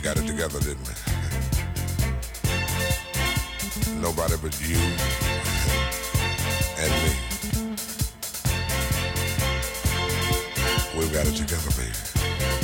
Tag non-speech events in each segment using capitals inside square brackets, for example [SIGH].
we got it together, didn't we? Nobody but you and me. We've got it together, baby.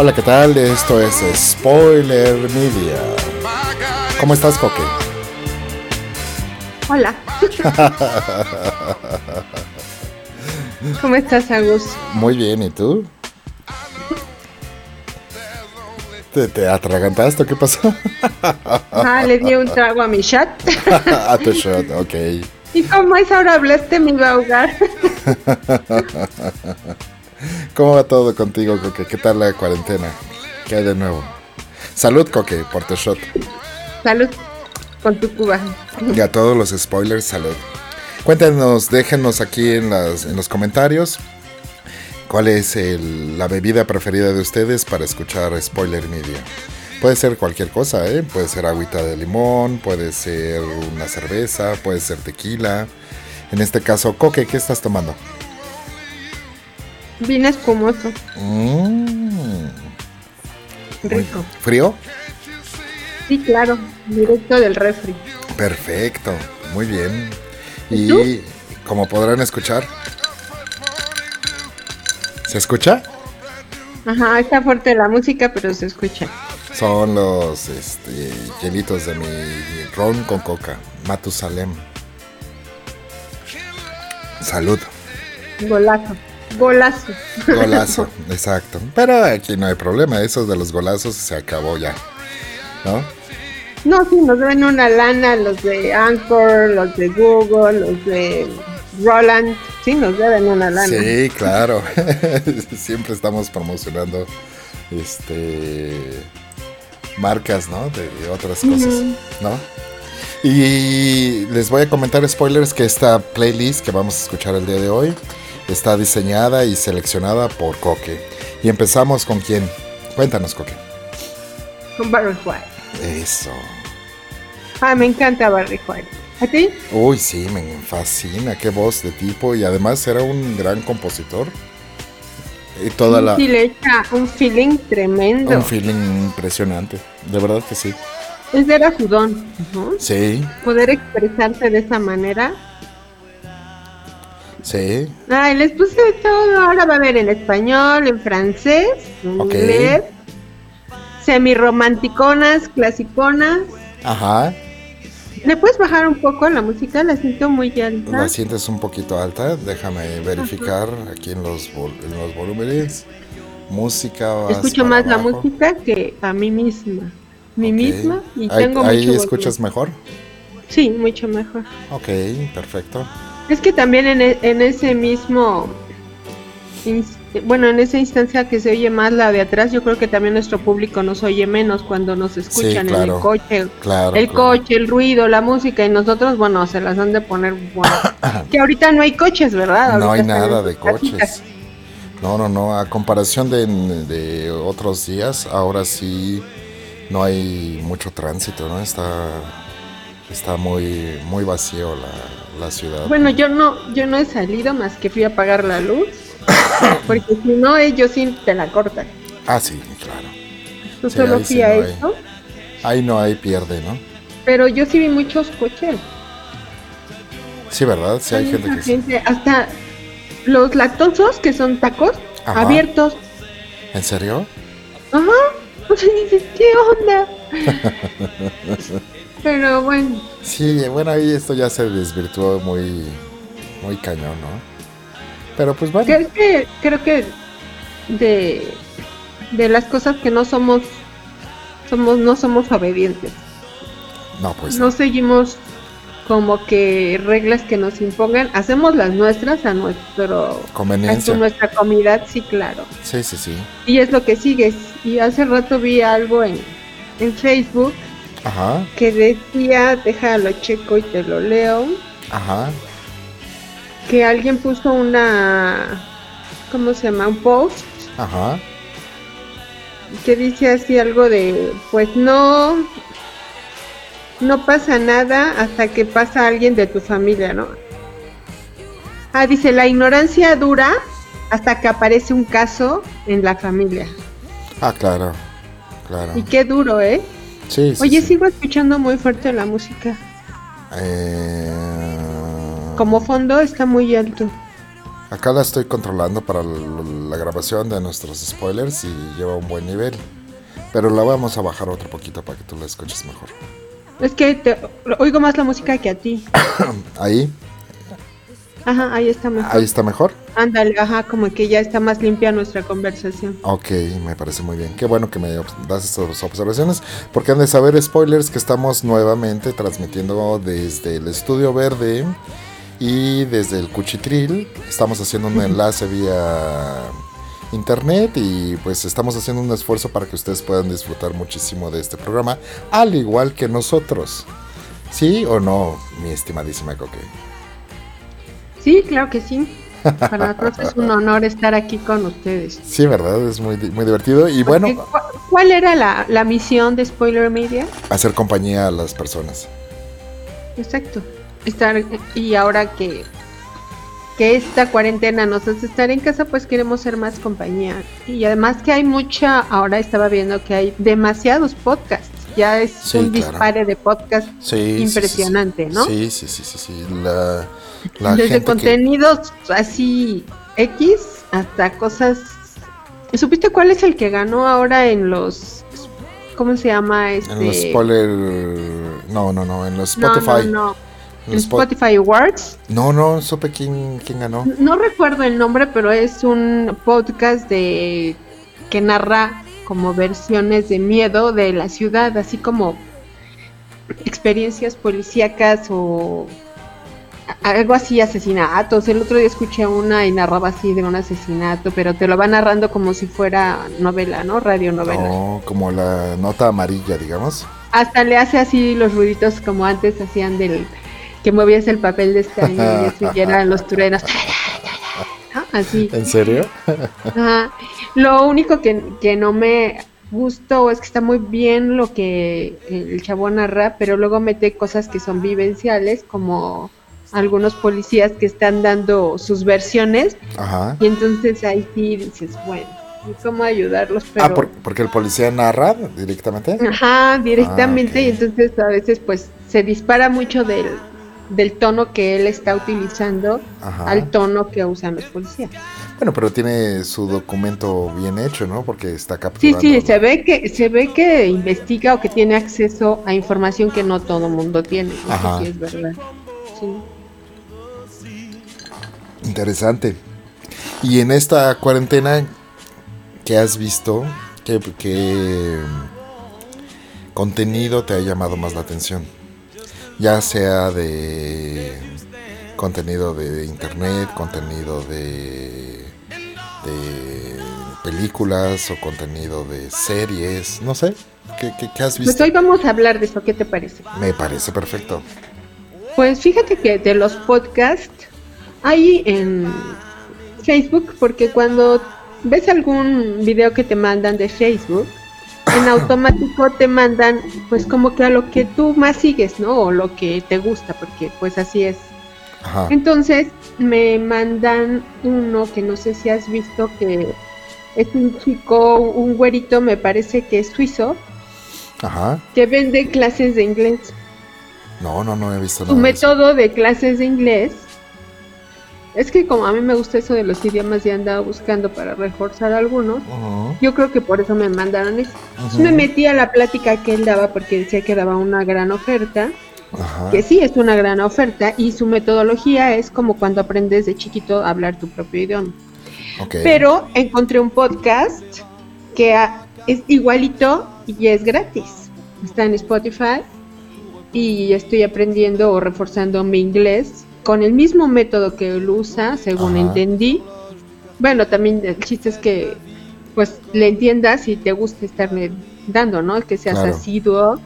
Hola, ¿qué tal? Esto es Spoiler Media. ¿Cómo estás, Coque? Hola. [LAUGHS] ¿Cómo estás, Agus? Muy bien, ¿y tú? ¿Te, te atragantaste o qué pasó? [LAUGHS] Ah, le di un trago a mi chat. [LAUGHS] a tu shot, ok. ¿Y cómo es ahora hablaste? Me iba a ahogar. ¿Cómo va todo contigo, Coque? ¿Qué tal la cuarentena? ¿Qué hay de nuevo? Salud, Coque, por tu shot. Salud con tu cuba. Y a todos los spoilers, salud. Cuéntenos, déjenos aquí en, las, en los comentarios cuál es el- la bebida preferida de ustedes para escuchar Spoiler Media. Puede ser cualquier cosa, ¿eh? Puede ser agüita de limón, puede ser una cerveza, puede ser tequila. En este caso, Coque, ¿qué estás tomando? Vino espumoso. Mm, Rico. ¿Frío? Sí, claro. Directo del refri. Perfecto, muy bien. ¿Y como podrán escuchar, ¿se escucha? Ajá, está fuerte la música, pero se escucha. Son los este, hielitos de mi ron con coca, Matusalem. Salud, Golazo. Golazo. golazo, exacto. Pero aquí no hay problema, esos de los golazos se acabó ya, ¿no? No, sí, nos ven una lana los de Anchor, los de Google, los de Roland. Sí, nos deben una lana. Sí, claro. [LAUGHS] Siempre estamos promocionando este marcas, ¿no? De, de otras cosas. ¿no? Y les voy a comentar spoilers que esta playlist que vamos a escuchar el día de hoy está diseñada y seleccionada por Coque. Y empezamos con quién? Cuéntanos, Coque. Con Barry White. Eso. Ah, me encanta Barry White. ¿A ti? Uy, sí, me fascina, qué voz de tipo y además era un gran compositor. Y toda la Sí, le echa un feeling tremendo. un feeling impresionante, de verdad que sí. Es de era su don, ¿no? Sí, Poder expresarse de esa manera. Sí, Ay, les puse todo. Ahora va a ver en español, en francés, en Ok. inglés. Semi-romanticonas, clasiconas. ajá. ¿Le puedes bajar un poco la música? La siento muy alta. La sientes un poquito alta, déjame verificar aquí en los, en los volúmenes. Música. Escucho más la música que a mí misma. Mi misma y Ahí, tengo ahí mucho escuchas mejor. Sí, mucho mejor. Ok, perfecto. Es que también en, e- en ese mismo, bueno, en esa instancia que se oye más la de atrás, yo creo que también nuestro público nos oye menos cuando nos escuchan en claro. el coche, Claro. el claro. coche, el ruido, la música y nosotros, bueno, se las han de poner, bueno, [COUGHS] que ahorita no hay coches, ¿verdad? No hay nada de casitas. coches. No, no, no. A comparación de, de otros días, ahora sí no hay mucho tránsito, ¿no? Está, está muy, muy vacío la, la ciudad. Bueno, yo no, yo no he salido más que fui a apagar la luz, [COUGHS] porque si no ellos sí te la cortan. Ah, sí, claro. Yo Sí, solo ahí fui sí a no hay. eso, Ahí no hay pierde, ¿no? pero yo sí vi muchos coches. Sí, ¿verdad? Sí hay Hay gente que sí. hasta los lactosos, que son tacos, Ajá. abiertos. ¿En serio? Ajá. O sea, dices, ¿qué onda? [LAUGHS] Pero bueno, Sí, bueno, ahí esto ya se desvirtuó muy, muy cañón, ¿no? Pero pues bueno. creo que, creo que de, de las cosas que no somos, somos, no somos obedientes. No, pues No seguimos como que reglas que nos impongan, hacemos las nuestras a nuestro a conveniencia. nuestra comodidad, sí, claro. Sí, sí, sí. Y es lo que sigues. Y hace rato vi algo en, en Facebook Ajá, que decía, déjalo checo y te lo leo, ajá, que alguien puso una, ¿cómo se llama? Un post ajá. que dice así algo de, pues no, no pasa nada hasta que pasa alguien de tu familia, ¿no? Ah, dice, la ignorancia dura hasta que aparece un caso en la familia. Ah, claro, claro. Y qué duro, ¿eh? Sí, sí, Oye, sí. sigo escuchando muy fuerte la música. Eh, Como fondo está muy alto. Acá la estoy controlando para la grabación de nuestros spoilers y lleva un buen nivel. Pero la vamos a bajar otro poquito para que tú la escuches mejor. Es que te, oigo más la música que a ti. [COUGHS] Ahí, Ajá, ahí está mejor. ahí está mejor. Ándale, ajá, como que ya está más limpia nuestra conversación. Ok, me parece muy bien. Qué bueno que me das estas observaciones, porque han de saber spoilers que estamos nuevamente transmitiendo desde el Estudio Verde y desde el Cuchitril. Estamos haciendo un enlace vía internet y pues estamos haciendo un esfuerzo para que ustedes puedan disfrutar muchísimo de este programa, al igual que nosotros. ¿Sí o no, mi estimadísima Coque? Sí, claro que sí. Para nosotros es un honor estar aquí con ustedes. Sí, ¿verdad? Es muy, muy divertido y bueno, Porque, ¿cu- ¿Cuál era la, la misión de Spoiler Media? hacer compañía a las personas. Exacto. Estar, y ahora que, que esta cuarentena nos hace estar en casa, pues queremos ser más compañía. Y además que hay mucha, ahora estaba viendo que hay demasiados podcasts. Ya es Sí, un claro. dispare de Sí, sí, sí. impresionante, ¿no? Sí, sí, sí, sí, sí. La, la Desde gente que- contenidos así X hasta cosas. ¿Supiste cuál es el que ganó ahora en los. ¿Cómo se llama? Este... en los spoiler... No, no, no, en los No, Spotify. No, no, En En los Spotify Awards. No, no, supe quién, quién ganó. No recuerdo el nombre, pero es un podcast de que narra como versiones de miedo de la ciudad, así como experiencias policíacas o algo así, asesinatos. El otro día escuché una y narraba así de un asesinato, pero te lo va narrando como si fuera novela, ¿no? Radionovela. No, como la nota amarilla, digamos. Hasta le hace así los ruiditos como antes hacían del que movías el papel de estaño y [LAUGHS] así eran los truenos. ¿No? Así. ¿En serio? Ajá. Lo único que, que no me gustó es que está muy bien lo que el chavo narra, pero luego mete cosas que son vivenciales, como algunos policías que están dando sus versiones, Ajá. y entonces ahí sí dices, bueno, ¿y cómo ayudarlos? Pero... Ah, por- porque el policía narra directamente. Ajá, directamente, Ah, y entonces a veces pues se dispara mucho del, del tono que él está utilizando Ajá. al tono que usan los policías. Bueno, pero tiene su documento bien hecho, ¿no? Porque está Sí, capturando. sí, se ve que se ve que investiga o que tiene acceso a información que no todo mundo tiene. Ajá. sí es verdad. Sí. Interesante. Y en esta cuarentena, ¿qué has visto? ¿Qué, qué contenido te ha llamado más la atención? Ya sea de contenido de internet, contenido de, de películas o contenido de series, no sé. ¿Qué, qué- qué has Pues visto? hoy vamos a hablar de eso, ¿qué te parece? Me parece perfecto. Pues fíjate que de los podcasts hay en Facebook, porque cuando ves algún video que te mandan de Facebook, en automático te mandan pues como que a lo que tú más sigues, ¿no? O lo que te gusta, porque pues así es. Ajá. Entonces me mandan uno que no sé si has visto que es un chico, un güerito, me parece que es suizo, Ajá. que vende clases de inglés. No, no, no he visto Su nada. eso. método de clases de inglés es que como a mí me gusta eso de los idiomas y andaba buscando para reforzar algunos, yo creo que por eso me mandaron eso. Me metí a la plática que él daba porque decía que daba una gran oferta, Ajá. que sí es una gran oferta y su metodología es como cuando aprendes de chiquito a hablar tu propio idioma. Pero encontré un podcast que es igualito y es gratis. Está en Spotify y estoy aprendiendo o reforzando mi inglés con el mismo método que él usa, según Ajá. entendí. Bueno, también el chiste es que pues le entiendas y te guste estarle dando, ¿no? Que seas Claro. asiduo.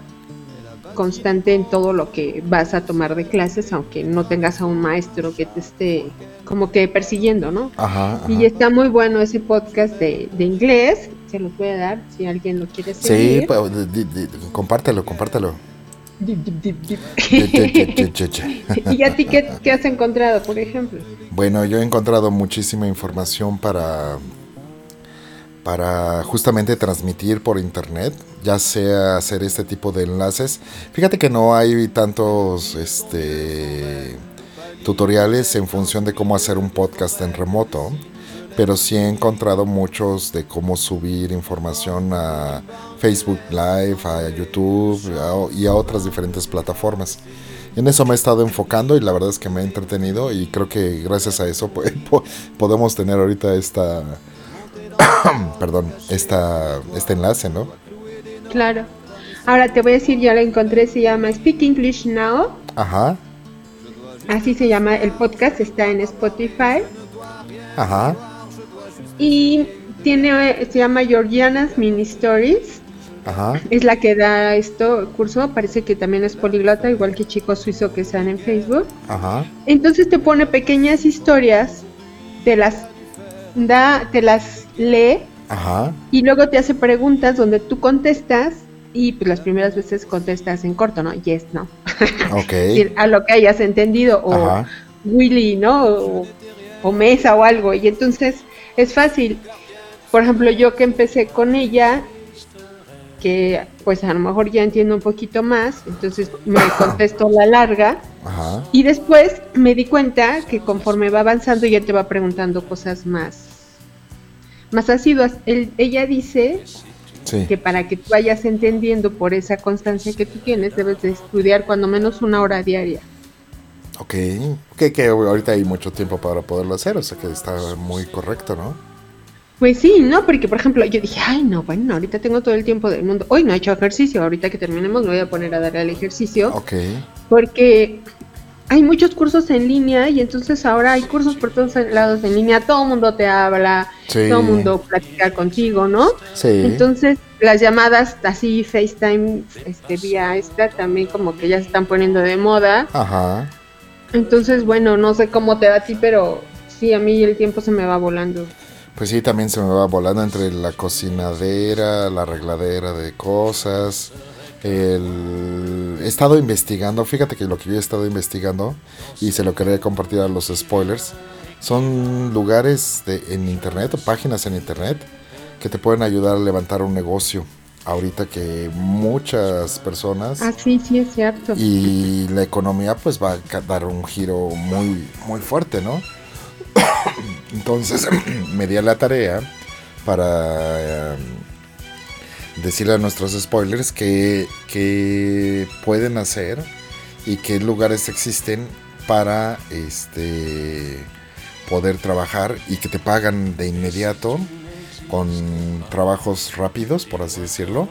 constante en todo lo que vas a tomar de clases, aunque no tengas a un maestro que te esté como que persiguiendo, ¿no? Ajá. ajá. Y está muy bueno ese podcast de, de inglés, se los voy a dar si alguien lo quiere Sí, seguir. pues, di- di- compártelo, compártelo. Dip, dip, dip. [LAUGHS] ¿Y a ti qué, qué has encontrado, por ejemplo? Bueno, yo he encontrado muchísima información para para justamente transmitir por internet, ya sea hacer este tipo de enlaces. Fíjate que no hay tantos este tutoriales en función de cómo hacer un podcast en remoto, pero sí he encontrado muchos de cómo subir información a Facebook Live, a YouTube a- y a otras diferentes plataformas. En eso me he estado enfocando y la verdad es que me he entretenido y creo que gracias a eso pues, [LAUGHS] po- podemos tener ahorita esta, [COUGHS] perdón, esta, este enlace, ¿no? Claro. Ahora te voy a decir, ya la encontré, se llama Speak English Now. Ajá, Así se llama el podcast, está en Spotify. ajá, Y tiene, se llama Georgiana's Mini Stories. ajá, Es la que da esto curso. Parece que también es poliglota, igual que chicos suizos que están en Facebook. ajá, Entonces te pone pequeñas historias, te las da, te las lee ajá, y luego te hace preguntas donde tú contestas y pues las primeras veces contestas en corto, ¿no? Yes, no. [LAUGHS] ok, Es decir, a lo que hayas entendido o ajá, Willy, ¿no? O, o Mesa o algo. Y entonces es fácil. Por ejemplo, yo que empecé con ella, que pues a lo mejor ya entiendo un poquito más, entonces me [COUGHS] contesto la larga. ajá, Y después me di cuenta que conforme va avanzando ya te va preguntando cosas más, más asiduas. Él- ella dice sí, que para que tú vayas entendiendo por esa constancia que tú tienes, debes de estudiar cuando menos una hora diaria. Ok, que, que ahorita hay mucho tiempo para poderlo hacer, o sea que está muy correcto, ¿no? Pues sí, ¿no? Porque, por ejemplo, yo dije, ay, no, bueno, ahorita tengo todo el tiempo del mundo. Hoy no he hecho ejercicio, ahorita que terminemos me voy a poner a dar al ejercicio. Ok, Porque hay muchos cursos en línea y entonces ahora hay cursos por todos lados en línea. Todo el mundo te habla, Sí. todo el mundo platica contigo, ¿no? sí, Entonces, las llamadas así, FaceTime, este, vía esta, también como que ya se están poniendo de moda. ajá, Entonces, bueno, no sé cómo te va a ti, pero sí, a mí el tiempo se me va volando. Pues sí, también se me va volando entre la cocinadera, la arregladera de cosas. El... He estado investigando, fíjate que lo que yo he estado investigando, y se lo quería compartir a los spoilers, son lugares de, en internet o páginas en internet que te pueden ayudar a levantar un negocio. Ahorita que muchas personas Ah, sí, sí, es cierto. y la economía pues va a dar un giro muy muy fuerte, ¿no? [COUGHS] Entonces [COUGHS] me di a la tarea para eh, decirle a nuestros spoilers que, que pueden hacer y qué lugares existen para este poder trabajar y que te pagan de inmediato con trabajos rápidos, por así decirlo,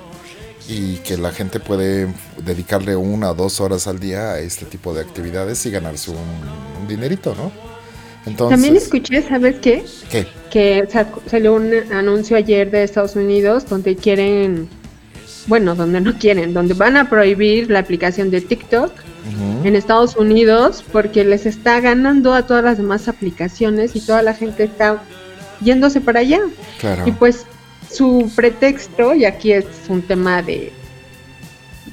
y que la gente puede dedicarle una o dos horas al día a este tipo de actividades y ganarse un, un dinerito, ¿no? Entonces, También escuché, ¿sabes qué? ¿qué? Que salió un anuncio ayer de Estados Unidos donde quieren, bueno, donde no quieren, donde van a prohibir la aplicación de TikTok en Estados Unidos porque les está ganando a todas las demás aplicaciones y toda la gente está yéndose para allá. claro. Y pues su pretexto, y aquí es un tema de,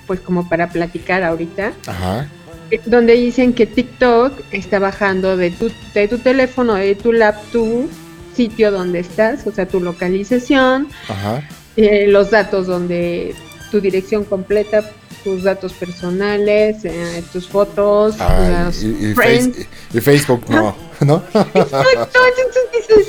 pues como para platicar ahorita, Ajá, eh, donde dicen que TikTok está bajando de tu, de tu teléfono, de tu lap, tu sitio donde estás, o sea, tu localización, ajá. eh, los datos donde tu dirección completa, tus datos personales, eh, tus fotos, Ay, los y, y. Face- y Facebook no, ¿no? Exacto, entonces dices,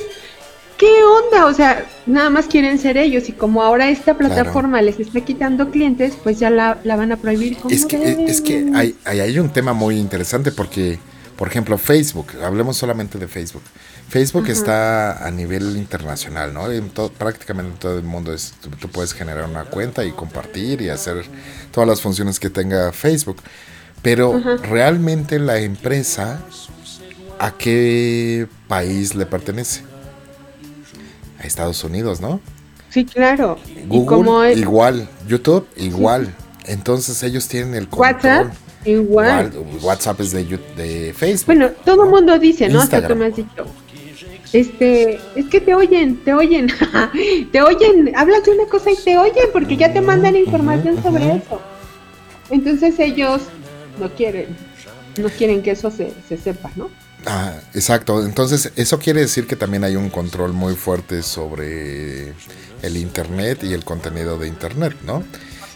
¿qué onda? O sea, nada más quieren ser ellos y como ahora esta plataforma les está quitando clientes, pues ya la, la van a prohibir. Es que, deben. es que hay, hay, hay un tema muy interesante porque, por ejemplo, Facebook, hablemos solamente de Facebook. Facebook Ajá. está a nivel internacional, ¿no? En to- prácticamente en todo el mundo es, tú, tú puedes generar una cuenta y compartir y hacer todas las funciones que tenga Facebook. Pero Ajá. realmente la empresa, ¿a qué país le pertenece? A Estados Unidos, ¿no? Sí, claro. y Google como igual, YouTube igual, Entonces ellos tienen el control. WhatsApp, igual. WhatsApp es de, de Facebook. Bueno, todo el mundo dice, ¿no? Hasta tú me has dicho. Este, es que te oyen, te oyen, [LAUGHS] te oyen, hablas de una cosa y te oyen porque ya te mandan información sobre eso. Entonces ellos no quieren, no quieren que eso se, se sepa, ¿no? Ah, exacto. Entonces, eso quiere decir que también hay un control muy fuerte sobre el Internet y el contenido de Internet, ¿no?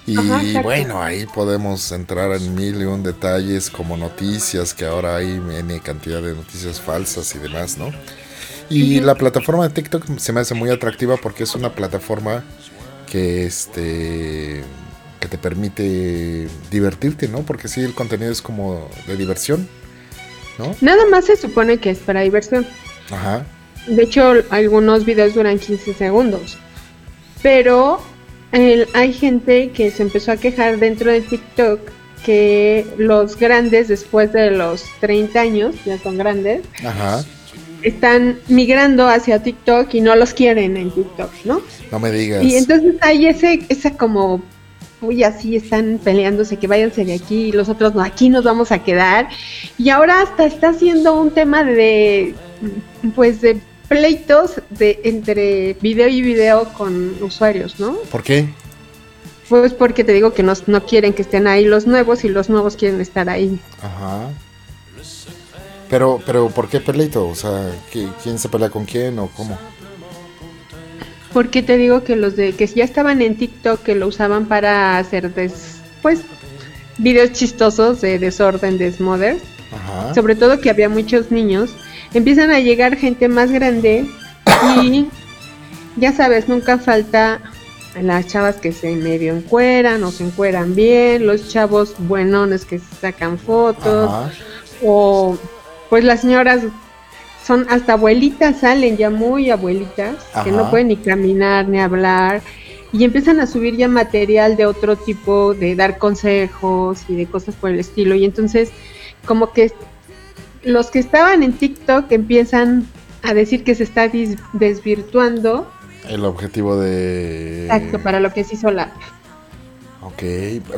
Y Ajá, bueno, ahí podemos entrar en mil y un detalles como noticias, que ahora hay N cantidad de noticias falsas y demás, ¿no? Y la plataforma de TikTok se me hace muy atractiva porque es una plataforma que este que te permite divertirte, ¿no? Porque sí, el contenido es como de diversión, ¿no? Nada más se supone que es para diversión. Ajá. De hecho, algunos videos duran 15 segundos. Pero el- hay gente que se empezó a quejar dentro de TikTok que los grandes, después de los 30 años, ya son grandes, Ajá. están migrando hacia TikTok y no los quieren en TikTok, ¿no? No me digas. Y entonces hay ese, esa como, uy, así están peleándose, que váyanse de aquí y los otros no, aquí nos vamos a quedar. Y ahora hasta está siendo un tema de, pues, de pleitos de entre video y video con usuarios, ¿no? ¿Por qué? Pues porque te digo que no, no quieren que estén ahí los nuevos y los nuevos quieren estar ahí. Ajá. Pero, pero, ¿por qué peleito? O sea, ¿qui- ¿quién se pelea con quién o cómo? Porque te digo que los de que ya estaban en TikTok que lo usaban para hacer des, pues videos chistosos de desorden, desmoder, Ajá. sobre todo que había muchos niños, empiezan a llegar gente más grande y [COUGHS] ya sabes, nunca falta las chavas que se medio encueran o se encueran bien, los chavos buenones que se sacan fotos Ajá. o pues las señoras son hasta abuelitas salen ya muy abuelitas que no pueden ni caminar ni hablar y empiezan a subir ya material de otro tipo de dar consejos y de cosas por el estilo y entonces como que los que estaban en TikTok empiezan a decir que se está dis- desvirtuando El objetivo de... exacto para lo que se hizo la Ok.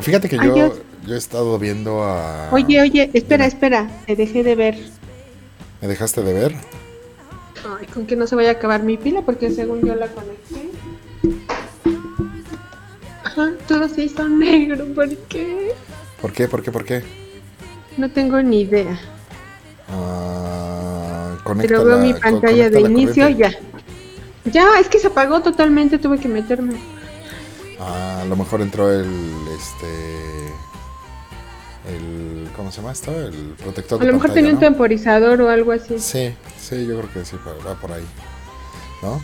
Fíjate que Ay, yo, Dios. yo he estado viendo a... oye oye espera espera te dejé de ver ¿Me dejaste de ver? Ay, con que no se vaya a acabar mi pila porque según yo la conecté. Ajá, todo se hizo [LAUGHS] negro, ¿por qué? ¿Por qué? ¿Por qué? ¿Por qué? No tengo ni idea. Ah, Pero veo mi co- pantalla de inicio ya. Ya, es que se apagó totalmente, tuve que meterme. Ah, a lo mejor entró el... Este... El... ¿Cómo se llama esto? El protector A de lo mejor tenía un temporizador o algo así. Sí, sí, yo creo que sí, va va por ahí. ¿No?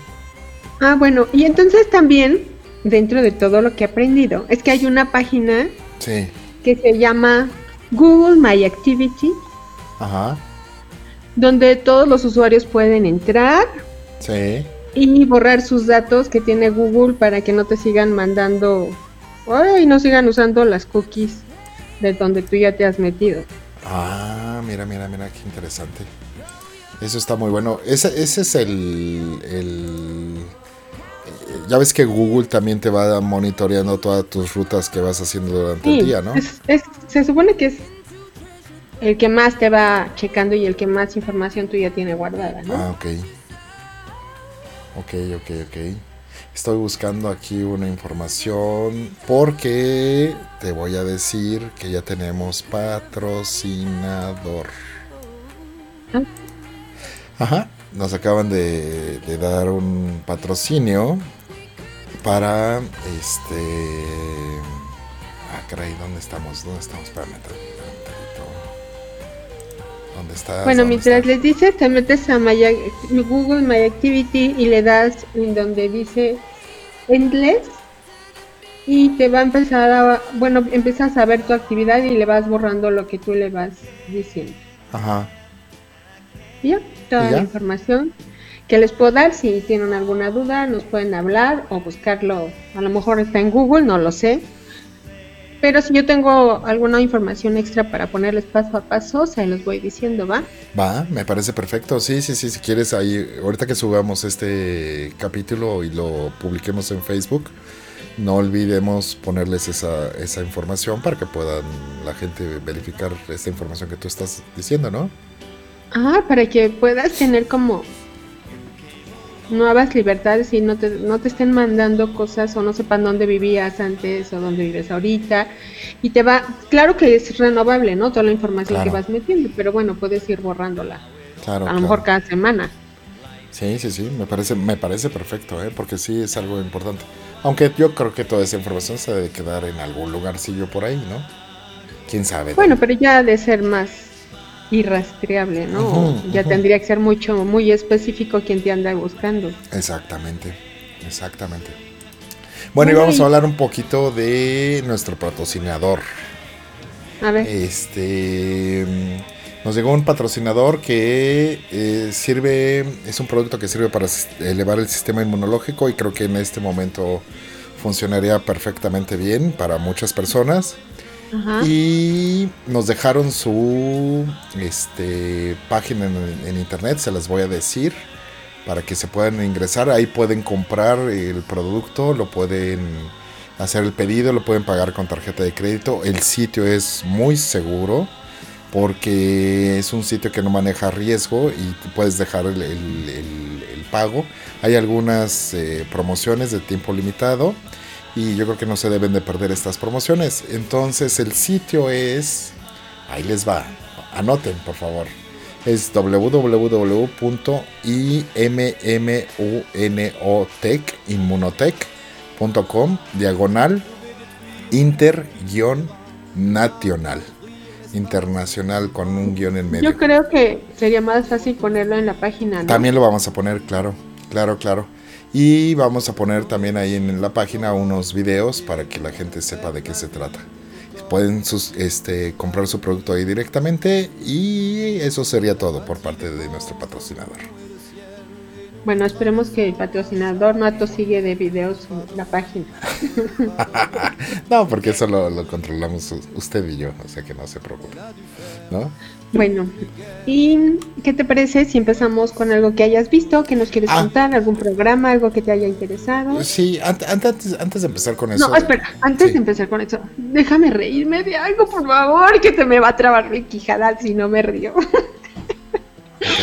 Ah, bueno, y entonces también, dentro de todo lo que he aprendido, es que hay una página Sí. que se llama Google My Activity, Ajá. donde todos los usuarios pueden entrar, Sí. y borrar sus datos que tiene Google para que no te sigan mandando ay, no sigan usando las cookies de donde tú ya te has metido. Ah, mira, mira, mira, qué interesante. Eso está muy bueno. Ese, ese es el, el- eh, Ya ves que Google también te va monitoreando todas tus rutas que vas haciendo durante Sí, el día, ¿no? es- es- se supone que es el que más te va checando y el que más información tú ya tiene guardada, ¿no? Ah, ok. Ok, ok, ok. Estoy buscando aquí una información porque te voy a decir que ya tenemos patrocinador. Ajá. Nos acaban de, dar un patrocinio para este. Ah, caray, ¿dónde estamos? ¿Dónde estamos? Espérame. Bueno, ¿Dónde mientras estás? les dices, te metes a My Google My Activity y le das en donde dice Endless y te va a empezar a, bueno, empiezas a ver tu actividad y le vas borrando lo que tú le vas diciendo. Ajá. Y ya, toda ¿Y ya? la información que les puedo dar, si tienen alguna duda, nos pueden hablar o buscarlo, a lo mejor está en Google, no lo sé. Pero si yo tengo alguna información extra para ponerles paso a paso, se los voy diciendo, ¿va? Va, me parece perfecto. Sí, sí, sí, si quieres ahí, ahorita que subamos este capítulo y lo publiquemos en Facebook, no olvidemos ponerles esa, esa información para que puedan la gente verificar esta información que tú estás diciendo, ¿no? Ah, para que puedas tener como nuevas libertades y no te, no te estén mandando cosas o no sepan dónde vivías antes o dónde vives ahorita. Y te va, claro que es renovable, ¿no? Toda la información Claro. que vas metiendo, pero bueno, puedes ir borrándola. Claro. a lo claro. mejor cada semana. Sí, sí, sí, me parece, me parece perfecto, ¿eh? porque sí es algo importante. Aunque yo creo que toda esa información se debe quedar en algún lugarcillo por ahí, ¿no? ¿Quién sabe? Bueno, pero ya ha de ser más irrastreable, ¿no? Ya tendría que ser mucho, muy específico quien te anda buscando. Exactamente, exactamente. Bueno, y vamos a hablar un poquito de nuestro patrocinador. A ver, Este mm, nos llegó un patrocinador que eh, sirve, es un producto que sirve para elevar el sistema inmunológico y creo que en este momento funcionaría perfectamente bien para muchas personas. Y nos dejaron su este, página en, internet, se las voy a decir, para que se puedan ingresar. Ahí pueden comprar el producto, lo pueden hacer el pedido, lo pueden pagar con tarjeta de crédito. El sitio es muy seguro porque es un sitio que no maneja riesgo y puedes dejar el pago. Hay algunas eh, promociones de tiempo limitado y yo creo que no se deben de perder estas promociones. Entonces el sitio es, ahí les va, anoten por favor, es www.immunotech, inmunotech.com, diagonal, inter-nacional, internacional con un guion en medio. Yo creo que sería más fácil ponerlo en la página, ¿no? También lo vamos a poner, claro, claro, claro. Y vamos a poner también ahí en la página unos videos para que la gente sepa de qué se trata. Pueden este, comprar su producto ahí directamente y eso sería todo por parte de nuestro patrocinador. Bueno, esperemos que el patrocinador no atosigue de videos la página. [LAUGHS] No, porque eso lo, lo controlamos usted y yo, o sea que no se preocupe. ¿No? Bueno, ¿y qué te parece si empezamos con algo que hayas visto, que nos quieres Ah. contar, algún programa, algo que te haya interesado? Sí, ant- antes, antes de empezar con eso. No, espera, antes Sí. de empezar con eso, déjame reírme de algo, por favor, que te me va a trabar mi quijada si no me río. [LAUGHS]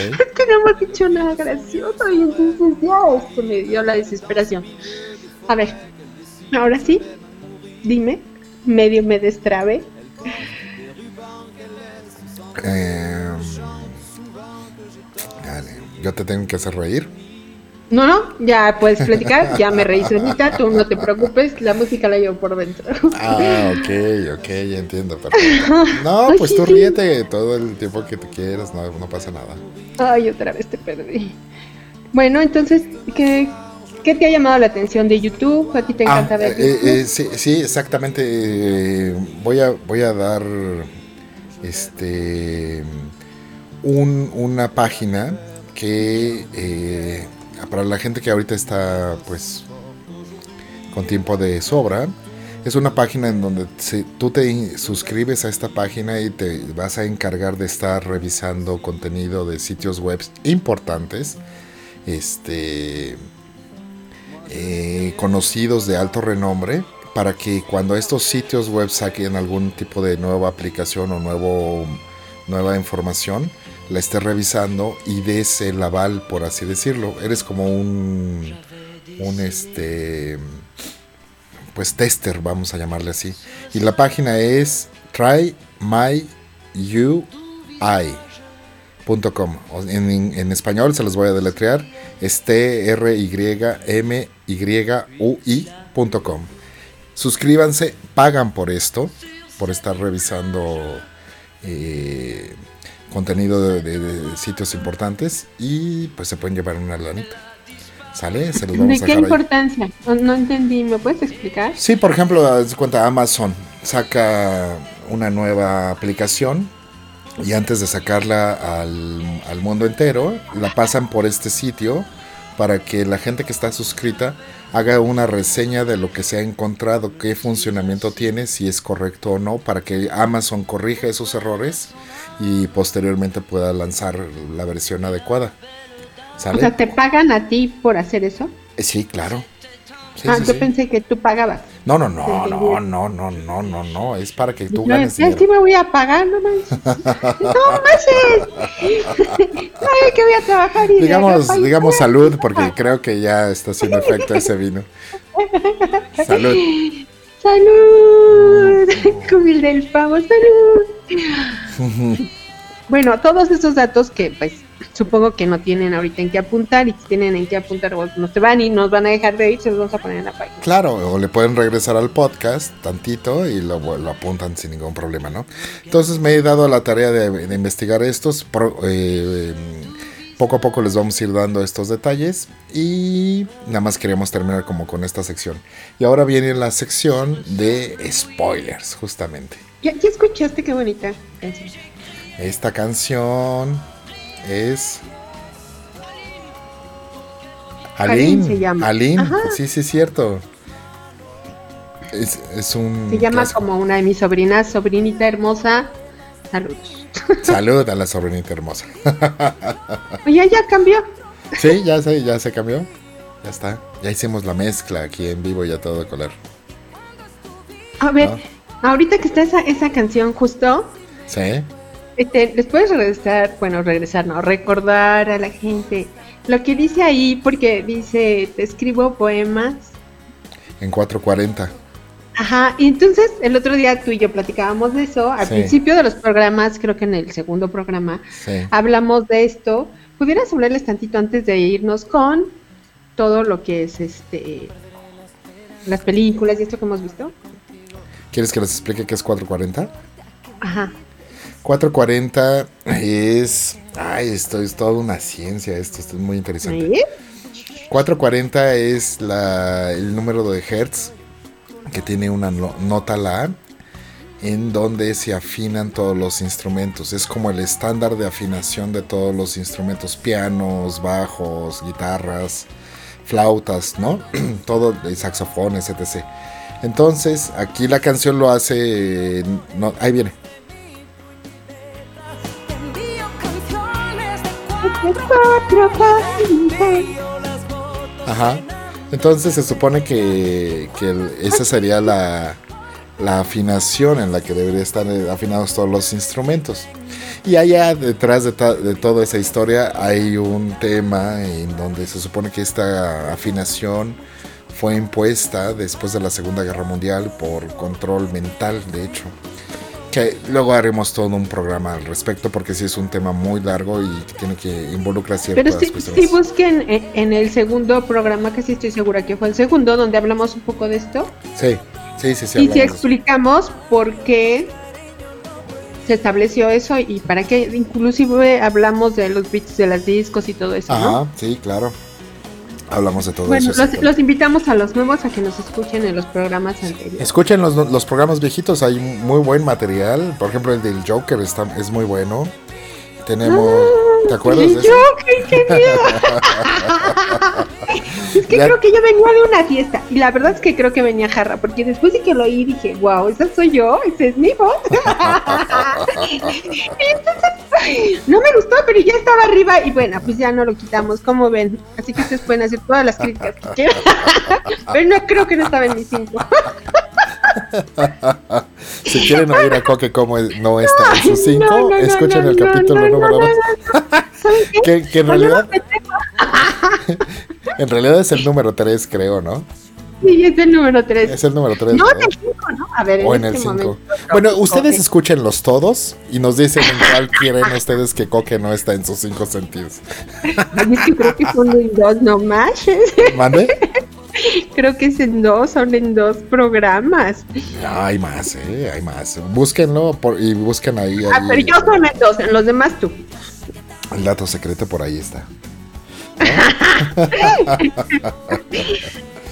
Ok. Es [LAUGHS] que no hemos dicho nada gracioso y entonces ya esto me dio la desesperación. A ver, ahora sí, dime, medio me destrabe. Em, dale, yo te tengo que hacer reír. No, no, ya puedes platicar, ya me reí solita, tú no te preocupes, la música la llevo por dentro. Ah, ok, ok, ya entiendo, perfecto. No, pues tú ríete todo el tiempo que tú quieras, no, no pasa nada. Ay, otra vez te perdí. Bueno, entonces, ¿qué, qué te ha llamado la atención de YouTube? ¿A ti te encanta Ah, ver eh, YouTube? eh, sí, sí, exactamente. eh, voy, a, voy a dar este un- una página que eh, para la gente que ahorita está pues con tiempo de sobra es una página en donde se- tú te suscribes a esta página y te vas a encargar de estar revisando contenido de sitios web importantes este eh, conocidos de alto renombre para que cuando estos sitios web saquen algún tipo de nueva aplicación o nuevo, nueva información, la estés revisando y des el aval, por así decirlo. Eres como un, un este, pues tester, vamos a llamarle así. Y la página es trymyui.com. En, en español se los voy a deletrear. Es T-R-Y-M-Y-U-I.com. Suscríbanse, pagan por esto, por estar revisando eh, contenido de, de- de sitios importantes y pues se pueden llevar una lanita. ¿Sale? Se los ¿De vamos a qué importancia? No, no entendí, ¿me puedes explicar? Sí, por ejemplo, de cuenta Amazon saca una nueva aplicación y antes de sacarla al, al mundo entero, la pasan por este sitio para que la gente que está suscrita haga una reseña de lo que se ha encontrado, qué funcionamiento tiene, si es correcto o no, para que Amazon corrija esos errores y posteriormente pueda lanzar la versión adecuada. O sea, ¿te pagan a ti por hacer eso? Eh, Sí, claro. Sí, ah, sí, yo sí. pensé que tú pagabas. No, no, no, no, no, no, no, no, no. Es para que tú No, ganes es que me voy a pagar, no manches. [LAUGHS] No manches. Ay, que voy a trabajar y Digamos, digamos salud, porque creo que ya está haciendo efecto ese vino. [LAUGHS] Salud. ¡Salud! [LAUGHS] Cumil del pavo, salud. [LAUGHS] bueno, todos esos datos que pues supongo que no tienen ahorita en qué apuntar y si tienen en qué apuntar no se van y nos van a dejar de ir, se los vamos a poner en la página. Claro, o le pueden regresar al podcast tantito y lo, lo apuntan sin ningún problema, ¿no? Entonces me he dado la tarea de, de investigar estos. pro- eh, poco a poco les vamos a ir dando estos detalles y nada más queríamos terminar como con esta sección. Y ahora viene la sección de spoilers, justamente. ¿Ya, ya escuchaste qué bonita canción? Esta canción es... Aline Aline, se llama. Aline, Ajá. sí, sí, es cierto. Es, es un Se llama clásico. como una de mis sobrinas, sobrinita hermosa. Saludos. [LAUGHS] Salud a la sobrinita hermosa. [LAUGHS] Oye, ya cambió. Sí, ya se, ya se cambió. Ya está. Ya hicimos la mezcla aquí en vivo y a todo color. A ver, Ah. ahorita que está esa, esa canción justo, Sí. Este, les puedes regresar, bueno, regresar, no, recordar a la gente lo que dice ahí, porque dice, te escribo poemas. En 440. Ajá, y entonces el otro día tú y yo platicábamos de eso, al Sí. principio de los programas, creo que en el segundo programa, Sí. hablamos de esto. ¿Pudieras hablarles tantito antes de irnos con todo lo que es este las películas y esto que hemos visto? ¿Quieres que les explique qué es 440? Ajá. 440 es... Ay, esto es toda una ciencia, esto, esto es muy interesante. ¿Sí? 440 es la, el número de Hertz que tiene una no- nota la en donde se afinan todos los instrumentos. Es como el estándar de afinación de todos los instrumentos, pianos, bajos, guitarras, flautas, ¿no? [CLEARS THROAT] Todo, saxofones, etc. Entonces, aquí la canción lo hace... no- ahí viene. Ajá. Entonces se supone que, esa sería la, la afinación en la que deberían estar eh, afinados todos los instrumentos. Y allá detrás de, ta- de toda esa historia hay un tema en donde se supone que esta afinación fue impuesta después de la Segunda Guerra Mundial por control mental, de hecho. Que luego haremos todo un programa al respecto porque sí es un tema muy largo y que tiene que involucrar ciertas Pero sí, cuestiones. sí busquen en, en el segundo programa, que sí estoy segura que fue el segundo, donde hablamos un poco de esto. Sí, sí, sí, sí. y si explicamos por qué se estableció eso y para qué, inclusive hablamos de los bits de las discos y todo eso, ¿no? Ajá, sí, claro. Hablamos de todo Bueno, eso. los, invitamos a los nuevos a que nos escuchen en los programas anteriores. Escuchen los, los programas viejitos, hay muy buen material. Por ejemplo, el del Joker está, es muy bueno. Tenemos. ¿Te acuerdas ¡El de eso? Joker, qué miedo! [LAUGHS] es que creo que yo venía de una fiesta y la verdad es que creo que venía jarra porque después de que lo oí dije, wow, esa soy yo, esa es mi voz. y [LAUGHS] entonces, no me gustó, pero ya estaba arriba y bueno, pues ya no lo quitamos, como ven. Así que ustedes pueden hacer todas las críticas que quieran. [LAUGHS] pero no creo que no estaba en mi cinco. Si quieren oír a Coque cómo es- no está en sus 5, No, no, escuchen no, el capítulo número no, 2. ¿Saben qué? Que, que en Pues yo realidad. [LAUGHS] en realidad es el número 3, creo, ¿no? Sí, es el número 3. Es el número 3. No, en el 5, ¿no? A ver, O en el este 5. momento, Bueno, Coque. ustedes escúchenlos todos y nos dicen en cuál quieren ustedes que Coque no está en sus cinco sentidos. Ay, es que creo que son dos, no manches. ¿Mande? Creo que es en dos, son en dos programas. No, hay más, ¿eh? Hay más. Búsquenlo por- y busquen ahí, Ah, ahí pero yo son en dos, en los demás tú. el dato secreto por ahí está. [LAUGHS]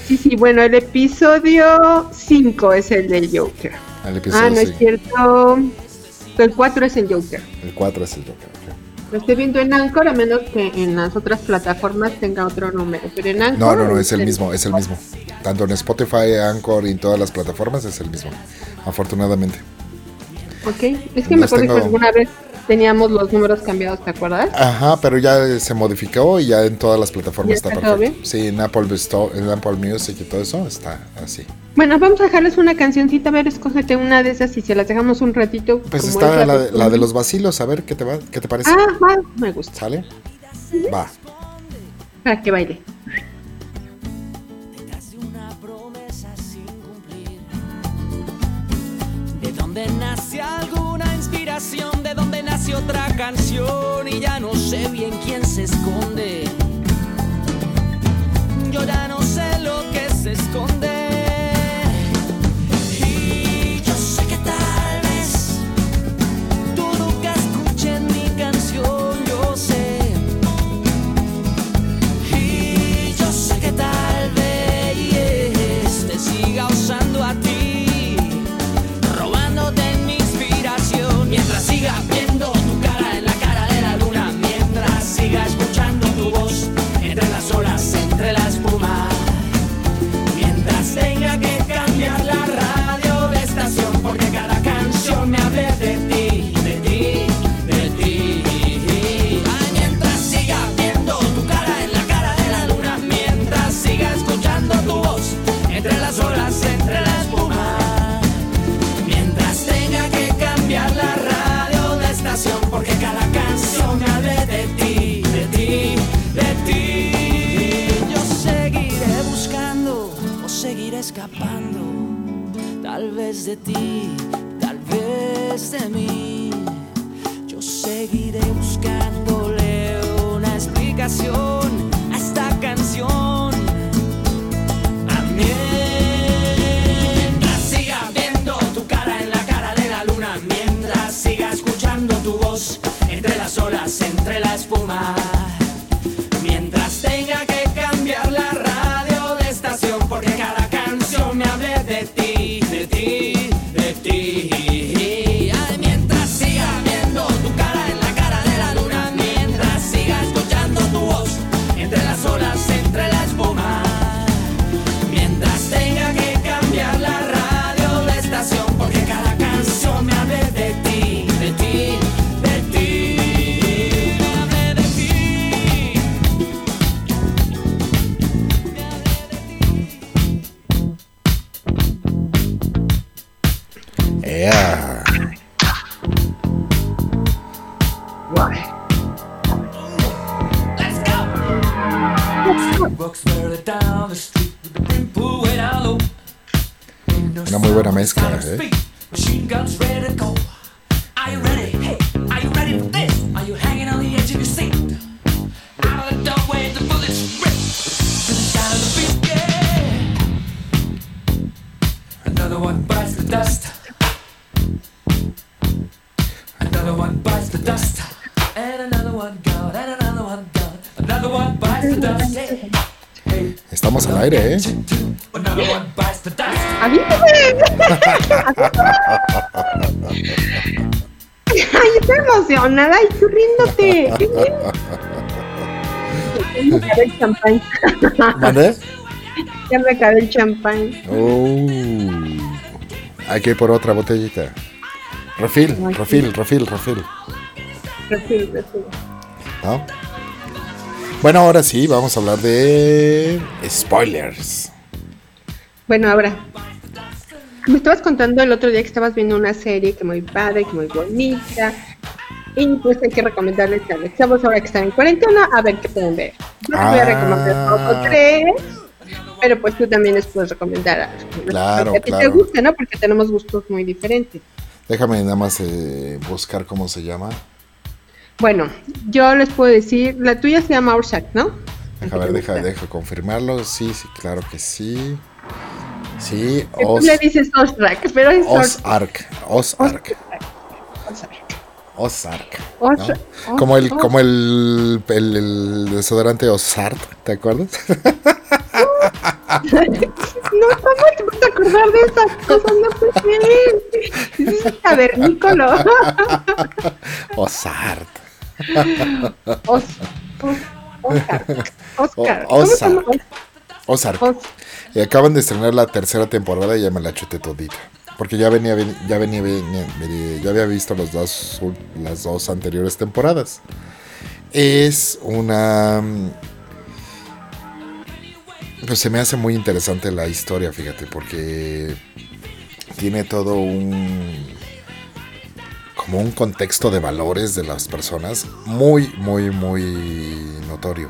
Sí, sí, bueno, el episodio 5 es el del Joker. El episodio Ah, no es cierto. El 4 es el Joker. El 4 es el Joker. Lo estoy viendo en Anchor, a menos que en las otras plataformas tenga otro número. Pero en Anchor. No, no, no, es el mismo, es el mismo. Tanto en Spotify, Anchor y en todas las plataformas es el mismo. Afortunadamente. Ok, es que me acuerdo que alguna vez teníamos los números cambiados, ¿te acuerdas? Ajá, pero ya se modificó y ya en todas las plataformas ¿Ya está está perfecto. Sí, en Apple, Store- en Apple Music y todo eso está así. Bueno, vamos a dejarles una cancioncita, a ver, escógete una de esas y se las dejamos un ratito. Pues como está es la, de- la de costumbre. los vacilos, a ver qué te va, qué te parece. Ah, va, me gusta, ¿Sale? Va. para que baile. Detrás de una promesa sin cumplir. De dónde nace alguna inspiración, de dónde nace otra canción y ya no sé bien quién se esconde. De ti, Ya me acabé el champán. ¿Mande? Ya me acabé el champán. Uh, hay que ir por otra botellita. Refil, Ay, refil, refil, refil. Refil, refil. ¿no? Bueno, ahora sí, vamos a hablar de spoilers. Bueno, ahora. Me estabas contando el otro día que estabas viendo una serie que muy padre, que muy bonita. Y pues hay que recomendarles a los chavos ahora que están en cuarentena a ver qué pueden ver. Yo les voy a recomendar Ah. tres. Pero pues tú también les puedes recomendar a Claro, que ti te claro. guste, ¿no? Porque tenemos gustos muy diferentes. Déjame nada más eh, buscar cómo se llama. Bueno, yo les puedo decir, la tuya se llama Orsak, ¿no? Deja ver, deja, deja confirmarlo. Sí, sí, claro que sí. Sí, Que Tú Os, le dices Orsak, pero es Orsak. Osark. Osark. Osark. ¿no? Como el, como el, el, el desodorante Osart, ¿te acuerdas? [LAUGHS] No, ¿cómo te vas a acordar de esas cosas? No puede ser. Es un cavernícola. Osart. Os, [LAUGHS] os, Oscar. Oscar. O- ¿Cómo se llama? Ozark. Os- Y acaban de estrenar la tercera temporada y ya me la chuté todita. Porque ya venía, ven- ya venía, ya había visto los dos, las dos anteriores temporadas. Es una, mm, pues se me hace muy interesante la historia, fíjate, porque tiene todo un, como un contexto de valores de las personas muy, muy, muy notorio.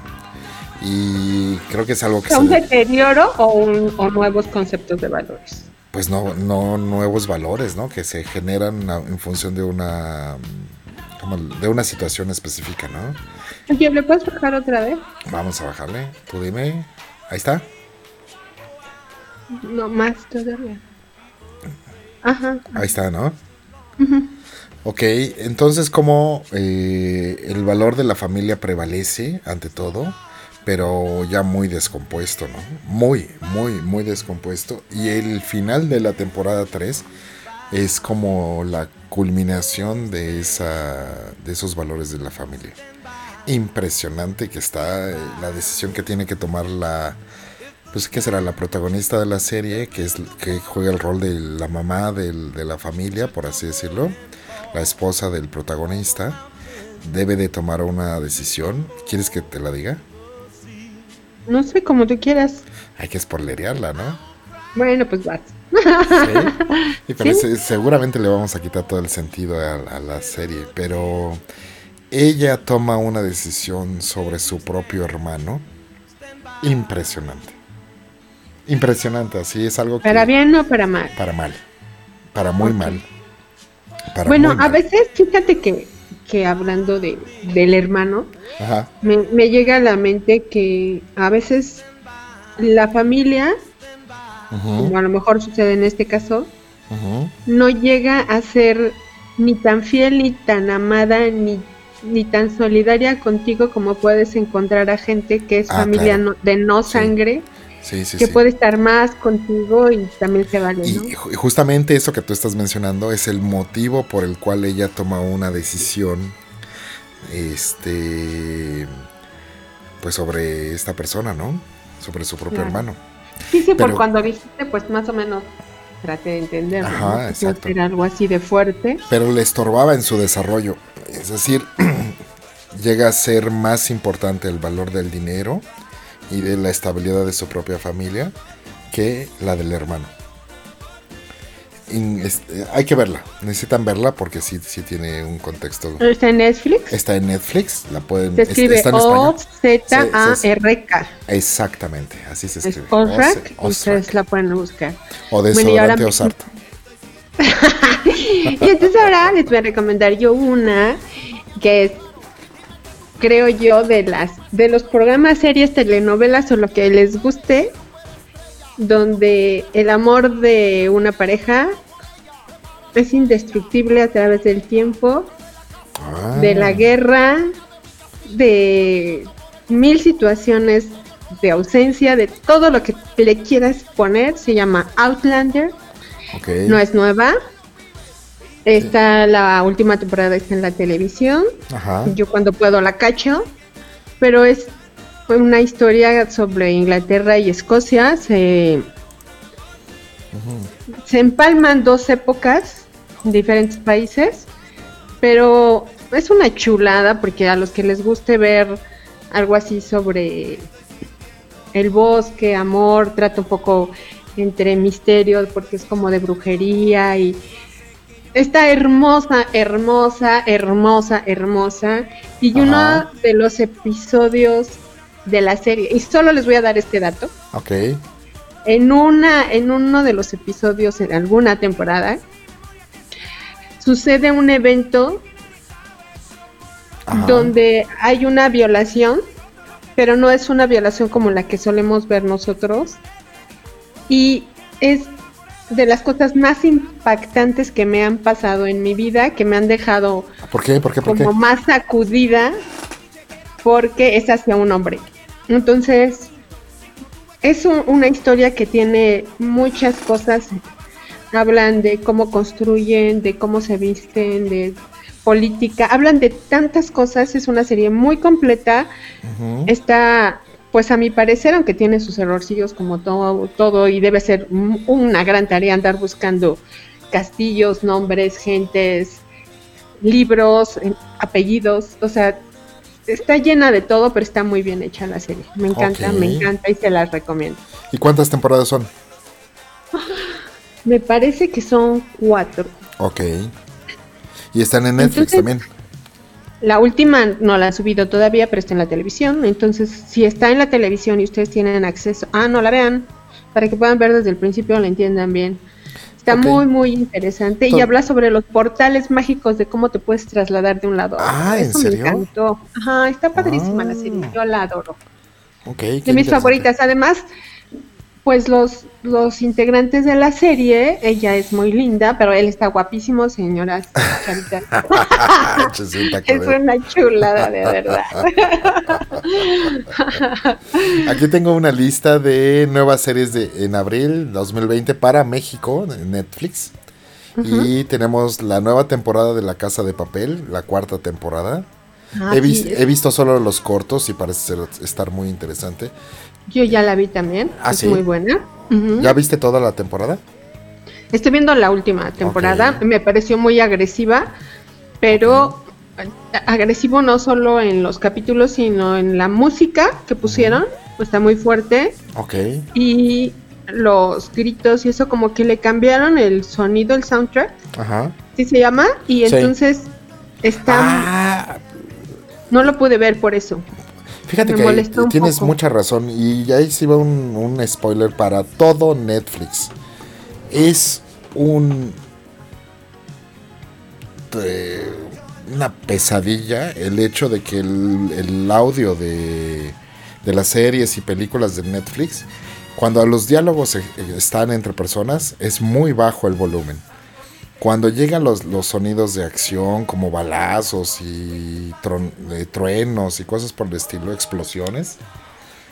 Y creo que es algo que se ¿Un le- deterioro o, un- o nuevos conceptos de valores? Pues no, no nuevos valores, ¿no? Que se generan en función de una de una situación específica, ¿no? Oye, ¿le puedes bajar otra vez? Vamos a bajarle. Tú dime. Ahí está. No, más todavía. Ajá. Ahí está, ¿no? Ok, entonces como eh, el valor de la familia prevalece ante todo, pero ya muy descompuesto, ¿no? Muy, muy, muy descompuesto. Y el final de la temporada 3 es como la culminación de, esa, de esos valores de la familia. Impresionante que está eh, la decisión que tiene que tomar la, pues qué será la protagonista de la serie, que es que juega el rol de la mamá de la familia, por así decirlo, la esposa del protagonista, debe de tomar una decisión. ¿Quieres que te la diga? No sé, como tú quieras. Hay que spoilerearla, ¿no? Bueno, pues vas. Sí. Y pero [LAUGHS] Sí. se- seguramente le vamos a quitar todo el sentido a, a la serie, pero ella toma una decisión sobre su propio hermano. Impresionante. Impresionante, así es algo que... ¿Para bien o para mal? Para mal. Para muy mal. Para bueno, muy a veces, fíjate que, que hablando de, del hermano, Ajá. me, me llega a la mente que a veces la familia, ujú, como a lo mejor sucede en este caso, no llega a ser ni tan fiel, ni tan amada, ni, ni tan solidaria contigo como puedes encontrar a gente que es Ah, familia claro. no- de no sangre, Sí, sí, que sí. puede estar más contigo y también se vale, ¿no? Y ju- justamente eso que tú estás mencionando es el motivo por el cual ella toma una decisión este pues sobre esta persona, ¿no? Sobre su propio Claro. hermano. Sí, sí, por pero- cuando dijiste, pues más o menos traté de entenderlo. Ajá, exacto. ser algo así de fuerte. Pero le estorbaba en su desarrollo. Es decir, [CLEARS THROAT] llega a ser más importante el valor del dinero y de la estabilidad de su propia familia que la del hermano. Y, este, hay que verla, necesitan verla porque sí, sí tiene un contexto. Está en Netflix. Está en Netflix, la pueden. Se es- escribe está en español. O-Z-A-R-K. Exactamente, así se Es escribe. Ozark. Oce- Ustedes la pueden buscar. O Bueno, desodorante ahora- Ozark. [LAUGHS] Y entonces ahora les voy a recomendar yo una que es, creo yo, de las de los programas, series, telenovelas o lo que les guste, donde el amor de una pareja es indestructible a través del tiempo, Ah, de la guerra, de mil situaciones de ausencia, de todo lo que le quieras poner, se llama Outlander. No es nueva. Está la última temporada está en la televisión. Ajá. Yo cuando puedo la cacho. Pero es una historia sobre Inglaterra y Escocia. Se, se empalman dos épocas en diferentes países. Pero es una chulada porque a los que les guste ver algo así sobre el bosque, amor, trata un poco entre misterios porque es como de brujería y está hermosa, hermosa, hermosa, hermosa. Y Ajá. uno de los episodios de la serie, y solo les voy a dar este dato, Ok. en una, en uno de los episodios en alguna temporada, sucede un evento Ajá. donde hay una violación, pero no es una violación como la que solemos ver nosotros. Y es de las cosas más impactantes que me han pasado en mi vida, que me han dejado ¿Por qué? ¿Por qué? ¿Por qué? como más sacudida, porque es hacia un hombre. Entonces, es un- una historia que tiene muchas cosas. Hablan de cómo construyen, de cómo se visten, de política. Hablan de tantas cosas. Es una serie muy completa. Está, pues a mi parecer, aunque tiene sus errorcillos como todo, todo y debe ser un- una gran tarea andar buscando castillos, nombres, gentes, libros, apellidos, o sea, está llena de todo, pero está muy bien hecha la serie. Me encanta, me encanta y se las recomiendo. ¿Y cuántas temporadas son? Me parece que son cuatro. Ok. Y están en Netflix Entonces- también. La última no la han subido todavía, pero está en la televisión. Entonces, si está en la televisión y ustedes tienen acceso, ah, no la vean, para que puedan ver desde el principio, la entiendan bien. Está muy, muy interesante y habla sobre los portales mágicos de cómo te puedes trasladar de un lado a otro. Ah, ¿en Eso serio? me encantó. Ajá, está padrísima la Ah. serie, yo la adoro. De mis favoritas. Además, pues los, los integrantes de la serie, ella es muy linda, pero él está guapísimo, señoras. [LAUGHS] Es una chulada, de verdad. [LAUGHS] Aquí tengo una lista de nuevas series de en abril 2020 para México Netflix. Y tenemos la nueva temporada de La Casa de Papel, la cuarta temporada. Ah, he, vis- he visto solo los cortos y parece ser- estar muy interesante. Yo ya la vi también, ¿Ah, es sí? muy buena. ¿Ya viste toda la temporada? Estoy viendo la última temporada, me pareció muy agresiva, pero agresivo no solo en los capítulos, sino en la música que pusieron, está muy fuerte Ok. y los gritos y eso como que le cambiaron el sonido, el soundtrack, Ajá. ¿sí se llama? Y Sí. entonces está Ah, no lo pude ver por eso. Fíjate Me que tienes poco. mucha razón. Y ahí sí va un, un spoiler para todo Netflix. Es un. eh, una pesadilla el hecho de que el, el audio de, de las series y películas de Netflix, cuando los diálogos eh, están entre personas, es muy bajo el volumen. Cuando llegan los, los sonidos de acción como balazos y tron- eh, truenos y cosas por el estilo, explosiones,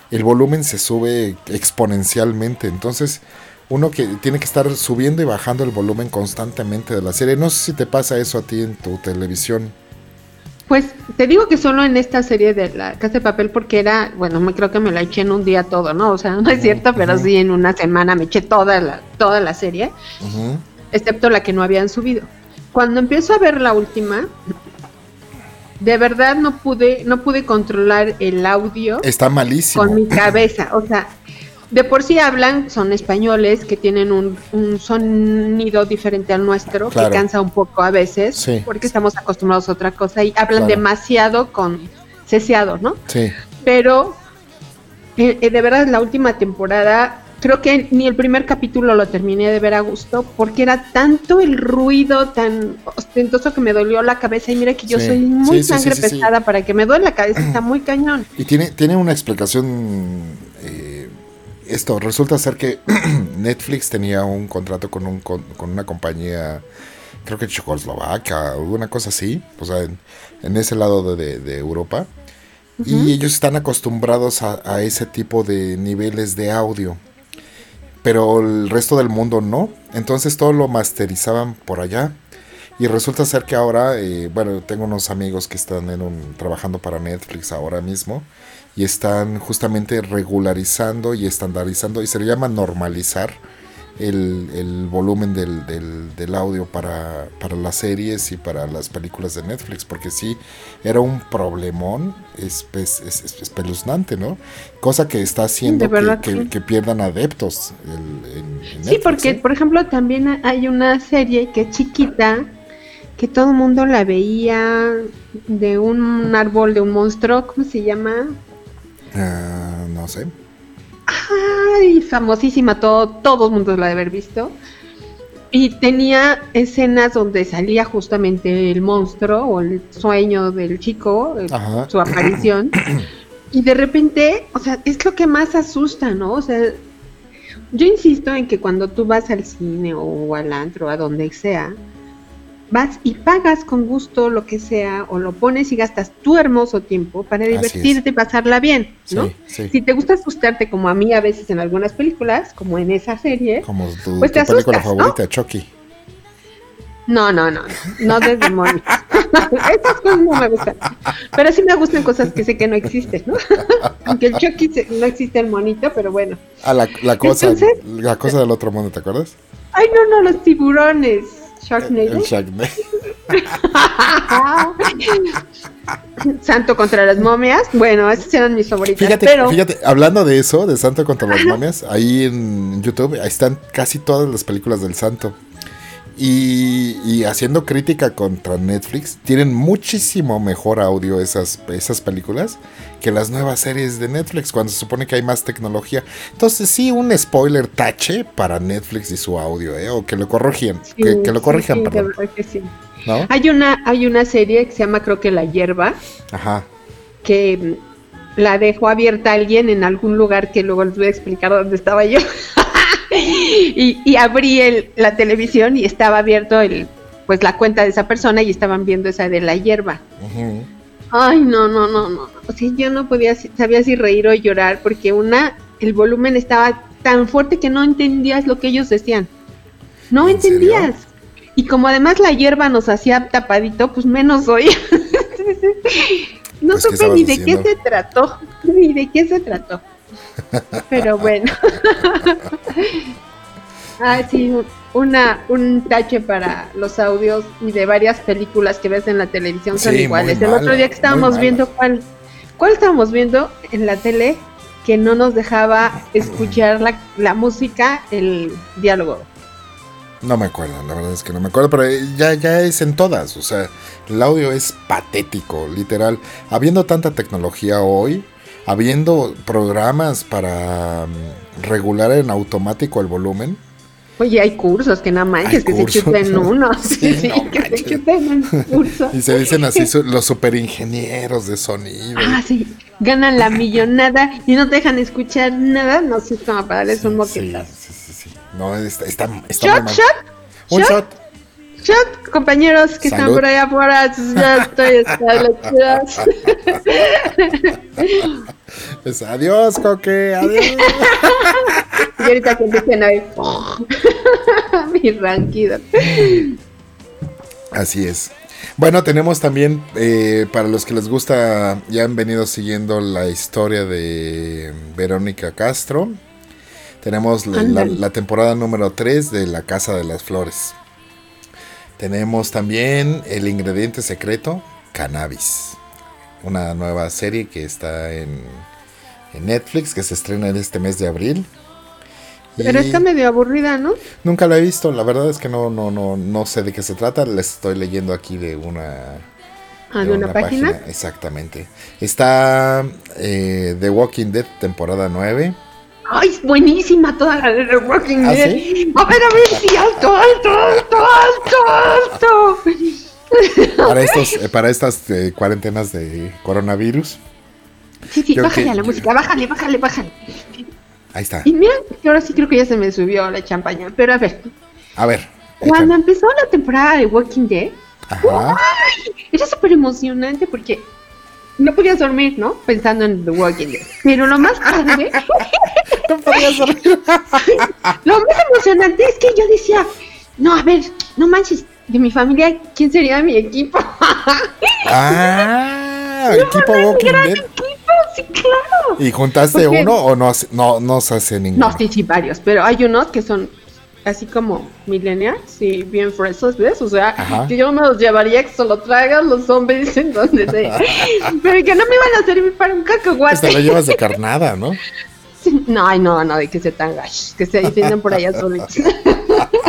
el volumen se sube exponencialmente. Entonces, uno que tiene que estar subiendo y bajando el volumen constantemente de la serie. No sé si te pasa eso a ti en tu televisión. Pues te digo que solo en esta serie de la Casa de Papel porque era, bueno, me creo que me la eché en un día todo, ¿no? O sea, no es cierto, pero sí en una semana me eché toda la, toda la serie, Ujú. Excepto la que no habían subido. Cuando empiezo a ver la última, de verdad no pude, no pude controlar el audio Está malísimo. con mi cabeza. O sea, de por sí hablan, son españoles que tienen un, un sonido diferente al nuestro, Claro. que cansa un poco a veces, Sí. porque estamos acostumbrados a otra cosa y hablan Claro. demasiado con ceseado, ¿no? Sí. Pero eh, eh, de verdad la última temporada creo que ni el primer capítulo lo terminé de ver a gusto porque era tanto el ruido tan ostentoso que me dolió la cabeza y mira que yo Sí. soy muy Sí, sangre sí, pesada para que me duele la cabeza está muy cañón. Y tiene, tiene una explicación. eh, esto, resulta ser que [CLEARS THROAT] Netflix tenía un contrato con, un, con, con una compañía, creo que checoslovaca o una cosa así, o sea, en, en ese lado de, de- de Europa. Y ellos están acostumbrados a, a ese tipo de niveles de audio. Pero el resto del mundo no. Entonces todo lo masterizaban por allá. Y resulta ser que ahora, eh, bueno, tengo unos amigos que están trabajando para Netflix ahora mismo y están justamente regularizando y estandarizando y se le llama normalizar el, el volumen del, del- del audio para, para las series y para las películas de Netflix, porque sí, era un problemón espe- es- es- espeluznante, ¿no? Cosa que está haciendo que, que- sí. que pierdan adeptos el- en, en Sí, Netflix, porque ¿eh? por ejemplo también hay una serie que es chiquita que todo el mundo la veía de un árbol de un monstruo, ¿cómo se llama? Ah, no sé. Ay, famosísima, todo, todo el mundo la debe haber visto. Y tenía escenas donde salía justamente el monstruo o el sueño del chico, Ajá. su aparición. y de repente, o sea, es lo que más asusta, ¿no? O sea, yo insisto en que cuando tú vas al cine o al antro, a donde sea, vas y pagas con gusto lo que sea o lo pones y gastas tu hermoso tiempo para divertirte y pasarla bien, ¿no? Sí, sí. Si te gusta asustarte como a mí a veces en algunas películas, como en esa serie, Como tu, Pues tu te película asustas, ¿no? favorita, Chucky. no, no, no, no de [LAUGHS] demonios. [LAUGHS] Esas cosas no me gustan. Pero sí me gustan cosas que sé que no existen, ¿no? [LAUGHS] Aunque el Chucky se- no existe el monito, pero bueno. Ah, la, la cosa, Entonces- la cosa del otro mundo, ¿te acuerdas? Ay, no, no, los tiburones. Sharknado. El Sharknado. [LAUGHS] Santo contra las momias. Bueno, esas eran mis favoritas. Fíjate, pero fíjate, hablando de eso, de Santo contra las momias, ahí en YouTube ahí están casi todas las películas del Santo. Y, y haciendo crítica contra Netflix, tienen muchísimo mejor audio esas, esas películas que las nuevas series de Netflix, cuando se supone que hay más tecnología. Entonces sí, un spoiler tache para Netflix y su audio, ¿eh? o que lo corrijan, sí, que, que lo corrijan, sí, perdón. Hay una, hay una serie que se llama creo que La Hierba, Ajá. que mm, la dejó abierta alguien en algún lugar que luego les voy a explicar dónde estaba yo. [LAUGHS] [LAUGHS] y, y abrí el, la televisión y estaba abierto el, pues la cuenta de esa persona y estaban viendo esa de la hierba. Ay, no, no, no, no. O sea, yo no podía, sabía si reír o llorar porque una, el volumen estaba tan fuerte que no entendías lo que ellos decían. No ¿En serio? entendías. Y como además la hierba nos hacía tapadito, pues menos oía. [LAUGHS] no Pues, ¿qué supe ni de qué se trató, [LAUGHS] ni de qué se trató. Pero bueno. [LAUGHS] ah, sí, un- una, un tache para los audios y de varias películas que ves en la televisión son Sí, iguales. El otro día que estábamos viendo cuál, cuál estábamos viendo en la tele que no nos dejaba escuchar la, la música, el diálogo. No me acuerdo, la verdad es que no me acuerdo, pero ya, ya es en todas, o sea, el audio es patético, literal. Habiendo tanta tecnología hoy, habiendo programas para mm, regular en automático el volumen, Oye, hay cursos que nada manches, que cursos. se chuten [LAUGHS] uno. Sí, Sí, sí, no que se chuten un curso. y se dicen así su- los superingenieros de sonido. Ah, sí, ganan la [LAUGHS] millonada y no te dejan escuchar nada, no sé, es como para darles un sí, moquetazo. sí, sí, sí. No, está, está, está muy Shot, mal. shot, Un shot. shot. shot, compañeros que están Salud. por allá afuera, ya estoy hasta las [LAUGHS] Es, adiós, coque, adiós. [LAUGHS] Y ahorita que a ver [LAUGHS] mi ranquido. Así es. Bueno, tenemos también, eh, para los que les gusta, ya han venido siguiendo la historia de Verónica Castro. Tenemos la, la temporada número 3 de La Casa de las Flores. Tenemos también El Ingrediente Secreto, Cannabis. Una nueva serie que está en, en Netflix, que se estrena en este mes de abril. Pero Y- está medio aburrida, ¿no? Nunca la he visto, la verdad es que no, no, no, no sé de qué se trata. Les estoy leyendo aquí de una, Ah, de una, página. Exactamente. Está eh, The Walking Dead, temporada 9. Ay, es buenísima toda la de The Walking ¿Ah, Dead. sí? A ver, a ver, sí, alto, alto, alto, alto, alto. Para, estos, eh, para estas eh, cuarentenas de coronavirus. Sí, sí, bájale que- a la música, bájale, bájale, bájale. Ahí está. Y mira, que ahora sí creo que ya se me subió la champaña. Pero a ver, A ver. cuando échale. empezó la temporada de Walking Dead, Ajá. era súper emocionante porque no podías dormir, ¿no? Pensando en The Walking Dead. Pero lo más padre, [LAUGHS] [LAUGHS] No podías dormir. lo más emocionante es que yo decía, no, a ver, no manches, de mi familia, ¿quién sería mi equipo? Ah, [LAUGHS] equipo Walking gran Dead. equipo, sí, claro. ¿Y juntaste Porque- uno o no, no, no se hace ninguno? No, sí, sí, varios, pero hay unos que son así como millennials y bien fresos, ¿ves? O sea, Ajá. que yo me los llevaría que se lo traigan los zombies en donde [LAUGHS] sea. pero que no me iban a servir para un Pues te lo cacahuate. llevas de carnada, ¿no? No, ay, no, no, de que se tan gash, que se defienden por allá solitos. [LAUGHS]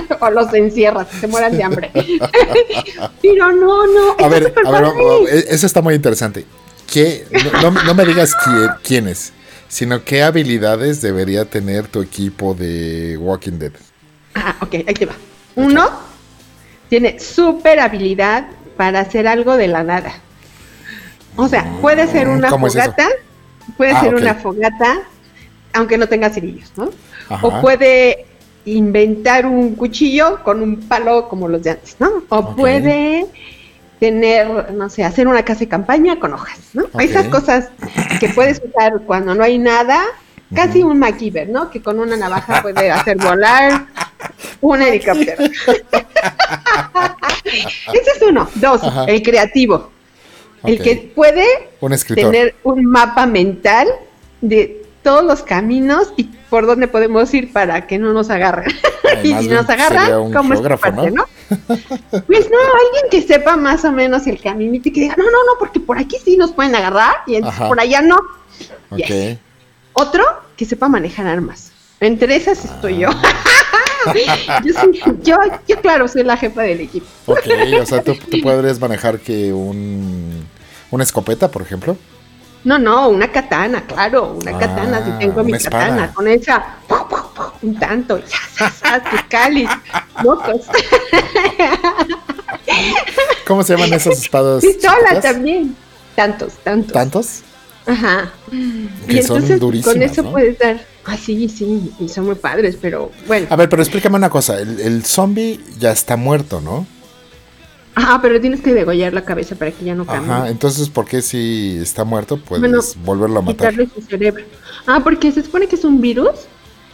[LAUGHS] o los encierras, se mueran de hambre. [LAUGHS] pero no, no, A ver, a ver, e- eso está muy interesante. ¿Qué, no, no- no me digas quién, quiénes, sino qué habilidades debería tener tu equipo de Walking Dead. Ah, ok, ahí te va. Uno tiene súper habilidad para hacer algo de la nada. O sea, puede ser una ¿Cómo es eso? fogata, puede Ah, ser una fogata, aunque no tenga cerillos, ¿no? Ajá. O puede inventar un cuchillo con un palo como los de antes, ¿no? O puede tener, no sé, hacer una casa de campaña con hojas, ¿no? Ok. Esas cosas que puedes usar cuando no hay nada, casi un MacGyver, ¿no? Que con una navaja puede hacer volar un helicóptero. [LAUGHS] Ese es uno. Dos, Ajá. el creativo. El que puede Un tener un mapa mental de todos los caminos y por dónde podemos ir para que no nos agarren. [LAUGHS] y si nos agarran, ¿cómo es parte, ¿no? no? [LAUGHS] Pues no, alguien que sepa más o menos el caminito y que diga, no, no, no, porque por aquí sí nos pueden agarrar y Ajá. por allá no. Ok. Yes. Otro que sepa manejar armas. Entre esas estoy yo. [LAUGHS] yo, sí- yo, yo, claro, soy la jefa del equipo. Ok, o sea, ¿tú, tú podrías manejar que un... Una escopeta, por ejemplo. No, no, una katana, claro, una Ah, katana, si tengo mi espada. katana, con esa, ¡pum, pum, pum! un tanto, ya, tus cáliz, mocos, [LAUGHS] ¿Cómo se llaman esas espadas? pistola chiquitas? también, tantos, tantos. ¿Tantos? Ajá. Que son durísimas, con eso ¿no? puedes dar, ah, sí, sí, y son muy padres, pero bueno. A ver, pero explícame una cosa. El, el zombie ya está muerto, ¿no? Ajá, pero tienes que degollar la cabeza para que ya no cambie. Ajá, entonces, ¿por qué si está muerto puedes Bueno, volverlo a matar? Quitarle su cerebro. Ah, porque se supone que es un virus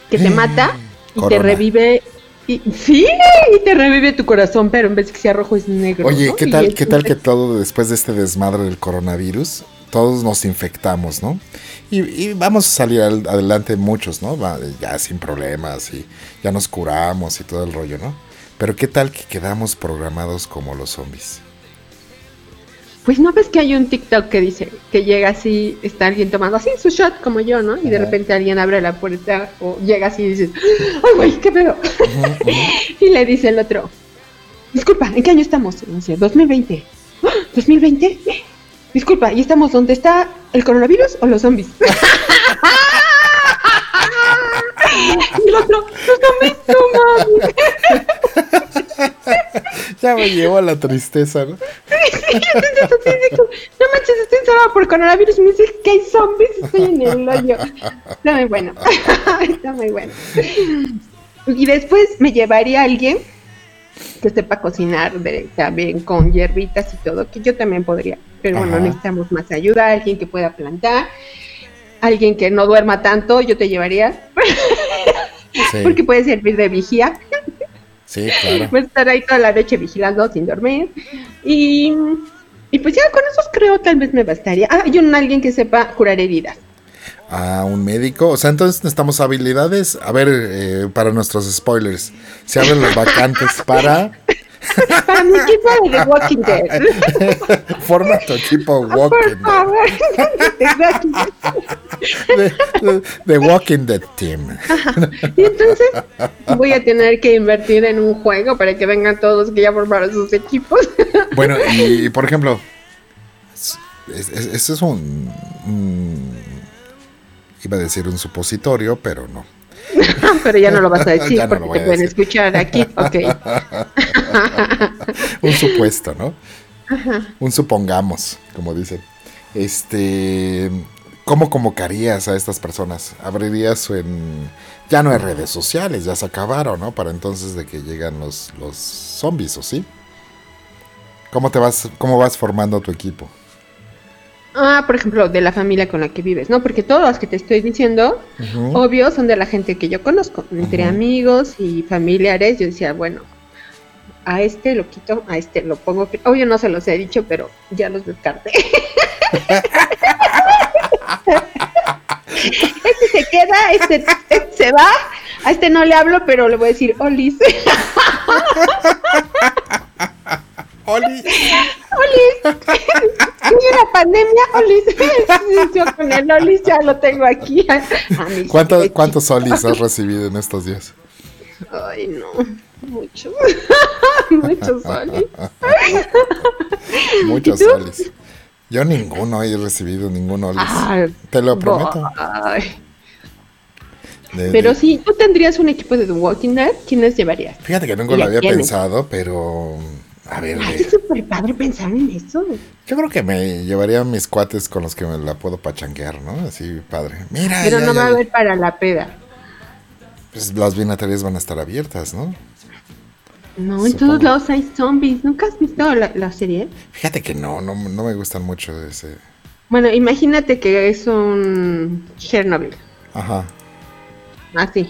que te mata y te revive. Y, sí, y te revive tu corazón, pero en vez de que sea rojo es negro. Oye, ¿no? ¿qué tal, ¿qué tal que todo después de este desmadre del coronavirus, todos nos infectamos, ¿no? Y, y vamos a salir al- adelante muchos, ¿no? Va, ya sin problemas y ya nos curamos y todo el rollo, ¿no? Pero ¿qué tal que quedamos programados como los zombies? Pues no ves que hay un TikTok que dice que llega así, está alguien tomando así su shot como yo, ¿no? Y de repente alguien abre la puerta o llega así y dices, ¡ay, güey, qué pedo! [LAUGHS] y le dice el otro, disculpa, ¿en qué año estamos? Y dice, 2020. "¿Ah, ¿2020? Disculpa, ¿y estamos donde está el coronavirus o los zombies? [LAUGHS] y el otro. [LAUGHS] Ya me llevó a la tristeza, ¿no? No manches, estoy encerrada por coronavirus. Me dice que hay zombies, estoy en el hoyo. Está muy bueno. [LAUGHS] Está muy bueno. Y después me llevaría a alguien que sepa cocinar de- también con hierbitas y todo, que yo también podría. Pero bueno, Ajá. necesitamos más ayuda, alguien que pueda plantar, alguien que no duerma tanto, yo te llevaría, [LAUGHS] Sí, porque puede servir de vigía. sí, claro. A estar ahí toda la noche vigilando sin dormir. Y, y pues ya con esos creo tal vez me bastaría. Ah, y un alguien que sepa curar heridas. a un médico. O sea, entonces necesitamos habilidades. A ver, eh, para nuestros spoilers, se abren los vacantes para. [LAUGHS] Para mi equipo de The Walking [LAUGHS] Dead. [LAUGHS] Forma tu equipo Walking Dead. favor. The Walking Dead. Team. Y entonces voy a tener que invertir en un juego para que vengan todos que ya formaron sus equipos. Bueno, y, por ejemplo, es- es- eso es un, un- Iba a decir un supositorio, pero no. Pero ya no lo vas a decir no porque te pueden decir. escuchar aquí. Ok. [LAUGHS] Un supuesto, ¿no? Un supongamos, como dicen. Este. ¿Cómo convocarías a estas personas? ¿Abrirías en. Ya no hay redes sociales, ya se acabaron, ¿no? Para entonces de que llegan los, los zombies, ¿o sí? ¿Cómo te vas, cómo vas formando tu equipo? Ah, por ejemplo, de la familia con la que vives, ¿no? Porque todos los que te estoy diciendo, obvio, son de la gente que yo conozco, entre amigos y familiares. Yo decía, bueno, a este lo quito, a este lo pongo. Obvio, no se los he dicho, pero ya los descarté. [LAUGHS] este se queda, este, este se va. A este no le hablo, pero le voy a decir, Olis. ¡Oli! [LAUGHS] Olis. Hay una pandemia, Olis. Yo con el Olis ya lo tengo aquí. a- a mis ¿Cuántos, pechitos. ¿Cuántos solis has recibido en estos días? Ay, no. [LAUGHS] Muchos. [LAUGHS] Muchos soles. Muchos solis. Yo ninguno he recibido ningún olis. Ay, Te lo prometo. De- Pero de- si tú tendrías un equipo de The Walking Dead, ¿quiénes llevarías? Fíjate que nunca ¿Y lo había pensado, pero. A ver, Ay, es súper padre pensar en eso. yo creo que me llevaría a mis cuates con los que me la puedo pachanquear, ¿no? Así, padre. Mira, Pero ya, no ya, va a haber para la peda. Pues las vinaterías van a estar abiertas, ¿no? No, en todos lados hay zombies. ¿Nunca has visto la, la serie? Fíjate que no, no, no me gustan mucho ese. Bueno, imagínate que es un Chernobyl. Ajá. Así.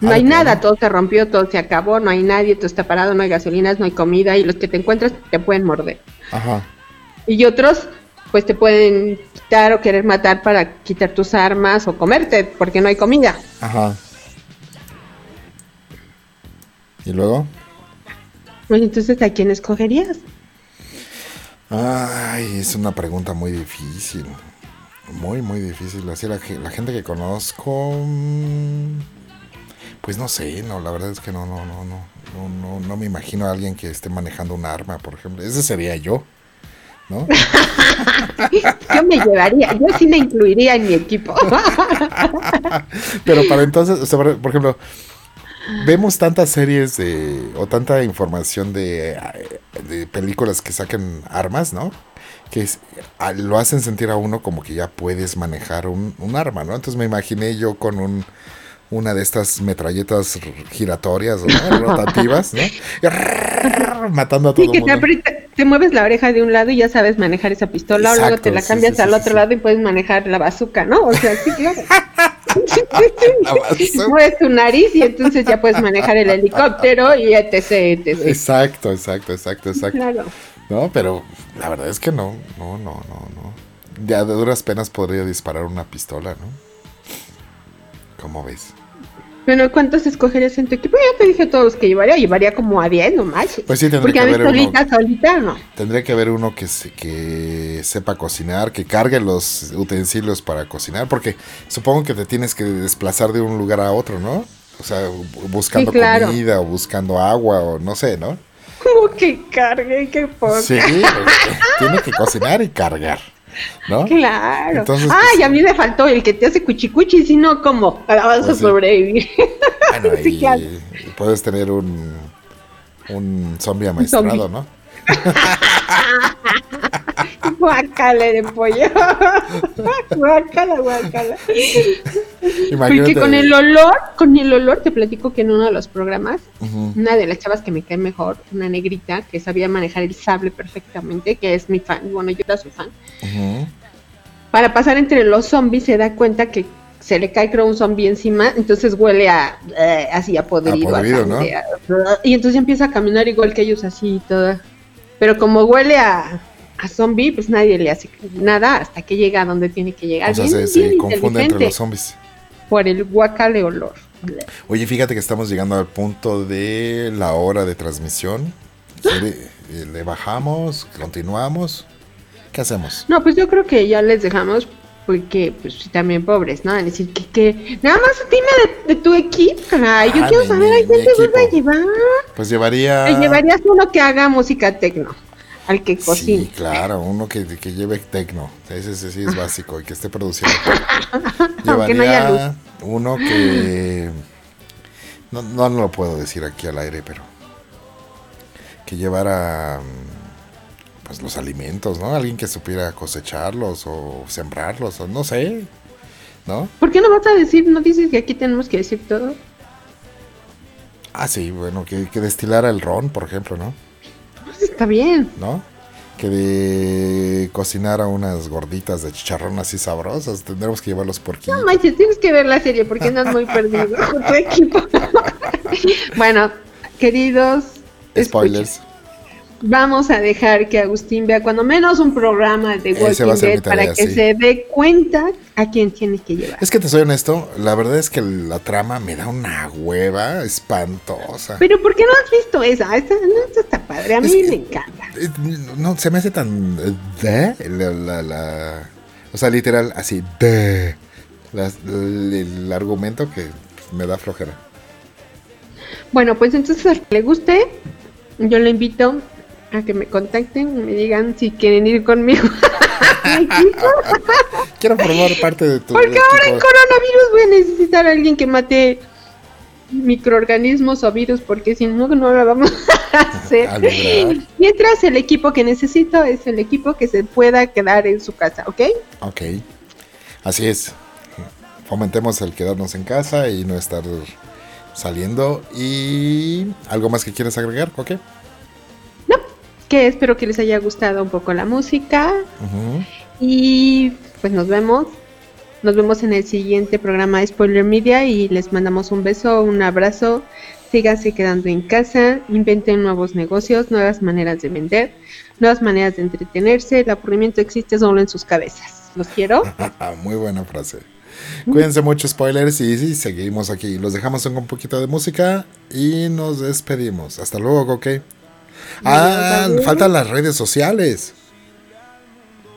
No Ah, hay de nada, todo se rompió, todo se acabó, no hay nadie, todo está parado, no hay gasolinas, no hay comida y los que te encuentras te pueden morder. Ajá. Y otros, pues te pueden quitar o querer matar para quitar tus armas o comerte porque no hay comida. Ajá. ¿Y luego? Pues entonces, ¿a quién escogerías? Ay, es una pregunta muy difícil. Muy, muy difícil. Así la, la gente que conozco. mm, Pues no sé, no, la verdad es que no, no, no, no. No, no, no me imagino a alguien que esté manejando un arma, por ejemplo. Ese sería yo. ¿No? [LAUGHS] Yo me llevaría, yo sí me incluiría en mi equipo. [LAUGHS] Pero para entonces, o sea, por ejemplo, vemos tantas series de, o tanta información de, de películas que sacan armas, ¿no? Que es- a- lo hacen sentir a uno como que ya puedes manejar un, un arma, ¿no? Entonces me imaginé yo con un, una de estas metralletas giratorias, ¿no? [LAUGHS] rotativas, ¿no? Y matando a todo Sí, el te, mundo. aprieta- te mueves la oreja de un lado y ya sabes manejar esa pistola, o luego te la sí, cambias sí, al sí, otro sí. lado y puedes manejar la bazooka, ¿no? O sea, sí, claro. [LAUGHS] Mueves tu nariz y entonces ya puedes manejar el helicóptero y etc, etc. Exacto, exacto, exacto, exacto. Claro. No, pero la verdad es que no, no, no, no, no. Ya de duras penas podría disparar una pistola, ¿no? ¿Cómo ves? Bueno, ¿cuántos escogerías en tu equipo? Ya te dije todos los que llevaría, llevaría como a 10 nomás. Pues sí, tendría que haber uno- solita, solita, no. Tendría que haber uno que, se- que sepa cocinar, que cargue los utensilios para cocinar, porque supongo que te tienes que desplazar de un lugar a otro, ¿no? O sea, bu- buscando Sí, claro. comida o buscando agua o no sé, ¿no? [LAUGHS] Como que cargue, qué poco. Sí, porque [LAUGHS] tiene que cocinar y cargar, ¿no? Claro. Entonces, Ay, pues, a mí me faltó el que te hace cuchicuchi, si no, ¿cómo? Ah, Vas a Pues sí. sobrevivir. Bueno, [LAUGHS] Sí, y claro. puedes tener un, un zombie amaestrado. ¿no? [LAUGHS] Guacala de pollo. [LAUGHS] guacala, guacala. Porque con el olor, con el olor, te platico que en uno de los programas, una de las chavas que me cae mejor, una negrita que sabía manejar el sable perfectamente, que es mi fan, bueno, yo era su fan, para pasar entre los zombies se da cuenta que se le cae creo un zombie encima, entonces huele a eh, así a podrido, A podrido, ¿no? sangre, a- y entonces empieza a caminar igual que ellos así y todo. Pero como huele a, a zombie, pues nadie le hace nada hasta que llega a donde tiene que llegar. O sea, Bien, se, se bien confunde entre los zombies. Por el guacale olor. Oye, fíjate que estamos llegando al punto de la hora de transmisión. ¿Quiere- eh, ¿Le bajamos? ¿Continuamos? ¿Qué hacemos? No, pues yo creo que ya les dejamos porque pues también pobres, ¿no? Decir que, que nada más dime de, de tu equipo, caray. Yo Ah, quiero mi- saber a quién te vas a llevar. Pues llevaría... Te llevarías uno que haga música tecno, al que Sí, claro, uno que, que lleve tecno. Ese, ese sí es básico y que esté produciendo. [LAUGHS] Aunque no haya Llevaría uno que... No, no lo puedo decir aquí al aire, pero... Que llevara... mm, Pues los alimentos, ¿no? Alguien que supiera cosecharlos o sembrarlos, o no sé. ¿No? ¿Por qué no vas a decir, no dices que aquí tenemos que decir todo? Ah, sí, bueno, que, que destilara el ron, por ejemplo, ¿no? Está bien. ¿No? Que de cocinara unas gorditas de chicharrón así sabrosas, tendremos que llevar los puerquitos. No manches, tienes que ver la serie porque andas muy perdido con tu equipo. [LAUGHS] bueno, queridos Spoilers. Vamos a dejar que Agustín vea cuando menos un programa de Walking Dead para tarea, que sí. se dé cuenta a quién tiene que llevar. Es que te soy honesto, la verdad es que la trama me da una hueva espantosa. Pero ¿por qué no has visto esa? Esta, no, esta está padre, a mí Es que- me encanta. Eh, No, se me hace tan... eh, de la, la- la- o sea, literal, así, de las- el argumento que me da flojera. Bueno, pues entonces al que le guste, yo le invito a que me contacten y me digan si quieren ir conmigo. [LAUGHS] Quiero formar parte de tu Porque ahora en coronavirus voy a necesitar a alguien que mate microorganismos o virus porque si no, no la vamos a hacer. A. Mientras el equipo que necesito es el equipo que se pueda quedar en su casa, ¿ok? Ok, así es. Fomentemos el quedarnos en casa y no estar saliendo. ¿Y algo más que quieras agregar? Ok. Que espero que les haya gustado un poco la música Ujú. y pues nos vemos. Nos vemos en el siguiente programa de Spoiler Media y les mandamos un beso, un abrazo. Síganse quedando en casa, inventen nuevos negocios, nuevas maneras de vender, nuevas maneras de entretenerse. El aburrimiento existe solo en sus cabezas. Los quiero. [LAUGHS] Muy buena frase. Cuídense mucho, spoilers, y sí, seguimos aquí. Los dejamos con un poquito de música y nos despedimos. Hasta luego, ok. Ah, faltan las redes sociales.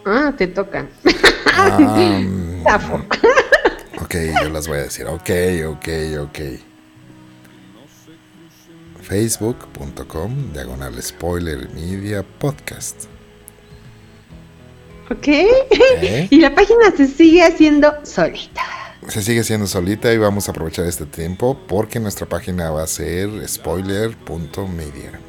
Ah, te toca. Ah, [LAUGHS] ok, yo las voy a decir. Ok, ok, ok. Facebook.com, diagonal spoiler media podcast. Ok. ¿Eh? [LAUGHS] Y la página se sigue haciendo solita. Se sigue siendo solita y vamos a aprovechar este tiempo porque nuestra página va a ser spoiler.media.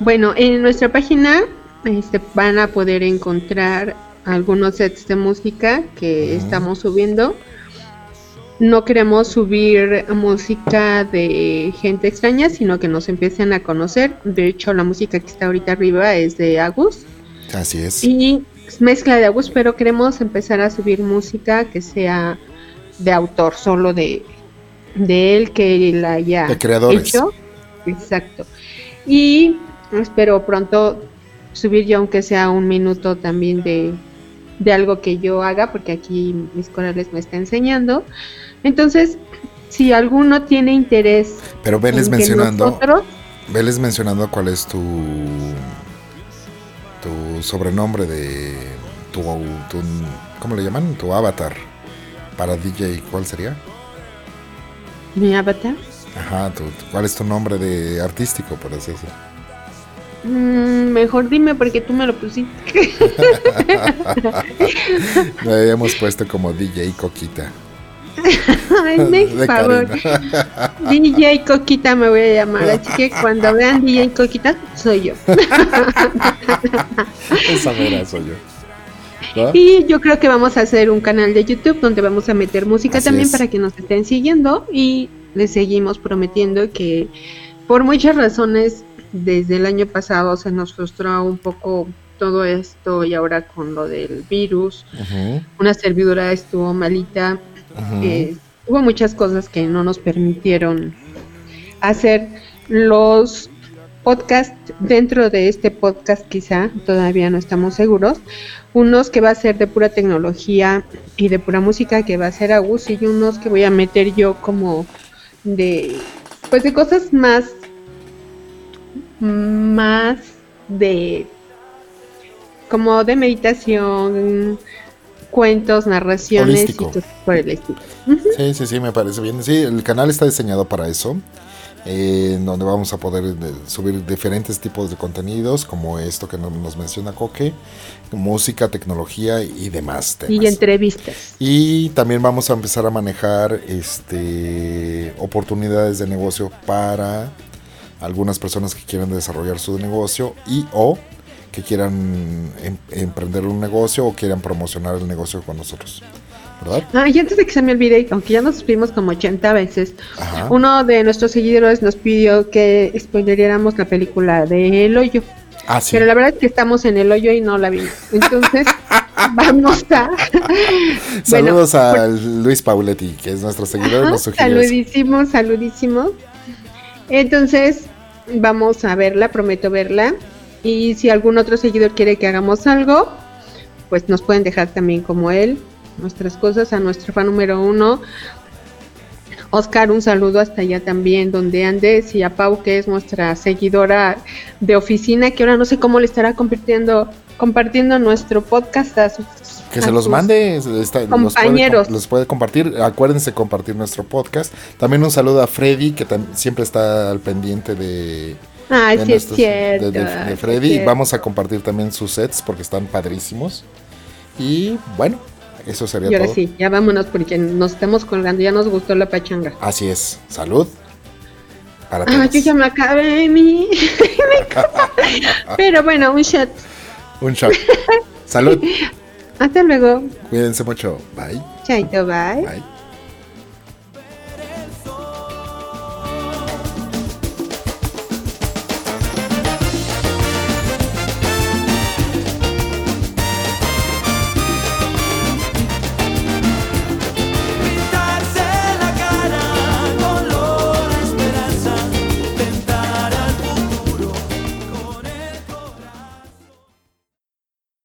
Bueno, en nuestra página este, van a poder encontrar algunos sets de música que estamos subiendo. No queremos subir música de gente extraña, sino que nos empiecen a conocer. De hecho, la música que está ahorita arriba es de Agus Así es. y mezcla de Agus, pero queremos empezar a subir música que sea de autor, solo de, de él que la haya De creadores. hecho. Exacto. Y espero pronto subir yo, aunque sea un minuto también de, de algo que yo haga, porque aquí mis corales me está enseñando. Entonces, si alguno tiene interés Pero veles mencionando, nosotros, veles mencionando cuál es tu tu sobrenombre de tu, tu ¿cómo le llaman? Tu avatar para DJ, ¿cuál sería? mi avatar, Ajá, tu- ¿cuál es tu nombre de artístico, por así decirlo? Mm, mejor dime porque tú me lo pusiste. [LAUGHS] Lo habíamos puesto como DJ Coquita. [LAUGHS] Ay, me De favor. [LAUGHS] DJ Coquita me voy a llamar, así que cuando vean DJ Coquita, soy yo. Esa mera soy yo. ¿No? Y yo creo que vamos a hacer un canal de YouTube donde vamos a meter música Así también es. para que nos estén siguiendo y les seguimos prometiendo que por muchas razones desde el año pasado se nos frustró un poco todo esto y ahora con lo del virus, una servidora estuvo malita, eh, hubo muchas cosas que no nos permitieron hacer los podcasts. Dentro de este podcast quizá todavía no estamos seguros unos que va a ser de pura tecnología y de pura música que va a ser Agus y unos que voy a meter yo como de pues de cosas más más de como de meditación cuentos narraciones Holístico. y por el estilo Sí, sí, sí, me parece bien. Sí, el canal está diseñado para eso, eh, en donde vamos a poder eh, subir diferentes tipos de contenidos, como esto que no- nos menciona Coque, música, tecnología y demás temas. y entrevistas Y también vamos a empezar a manejar este oportunidades de negocio para algunas personas que quieran desarrollar su negocio y o que quieran em- emprender un negocio o quieran promocionar el negocio con nosotros. ¿Verdad? Ah, y antes de que se me olvide, aunque ya nos supimos como 80 veces, Ajá. uno de nuestros seguidores nos pidió que spoileriéramos la película de El Hoyo. Ah, sí. Pero la verdad es que estamos en El Hoyo y no la vimos. Entonces, [LAUGHS] vamos a... Saludos a Luis Pauletti, que es nuestro seguidor, Ajá, nos eso. saludísimos, saludísimos. Entonces, vamos a verla, prometo verla. Y si algún otro seguidor quiere que hagamos algo, pues nos pueden dejar también como él nuestras cosas a nuestro fan número uno. Oscar, un saludo hasta allá también, donde andes, y a Pau, que es nuestra seguidora de oficina, que ahora no sé cómo le estará compartiendo, compartiendo nuestro podcast a sus Que se los mande, está- los puede, compañeros. los puede compartir. Acuérdense compartir nuestro podcast. También un saludo a Freddy, que siempre está al pendiente de, Ay, de sí es nuestros- cierto. de- sí Freddy. Vamos a compartir también sus sets porque están padrísimos. Y bueno, eso sería Y ahora todo. sí, ya vámonos porque nos estamos colgando, ya nos gustó la pachanga. Así es. Salud. Para Ah, todos. yo ya me acabé mi... [LAUGHS] Pero bueno, un shot. Un shot. Salud. [LAUGHS] Hasta luego. Cuídense mucho. Bye. Chaito, bye. Bye.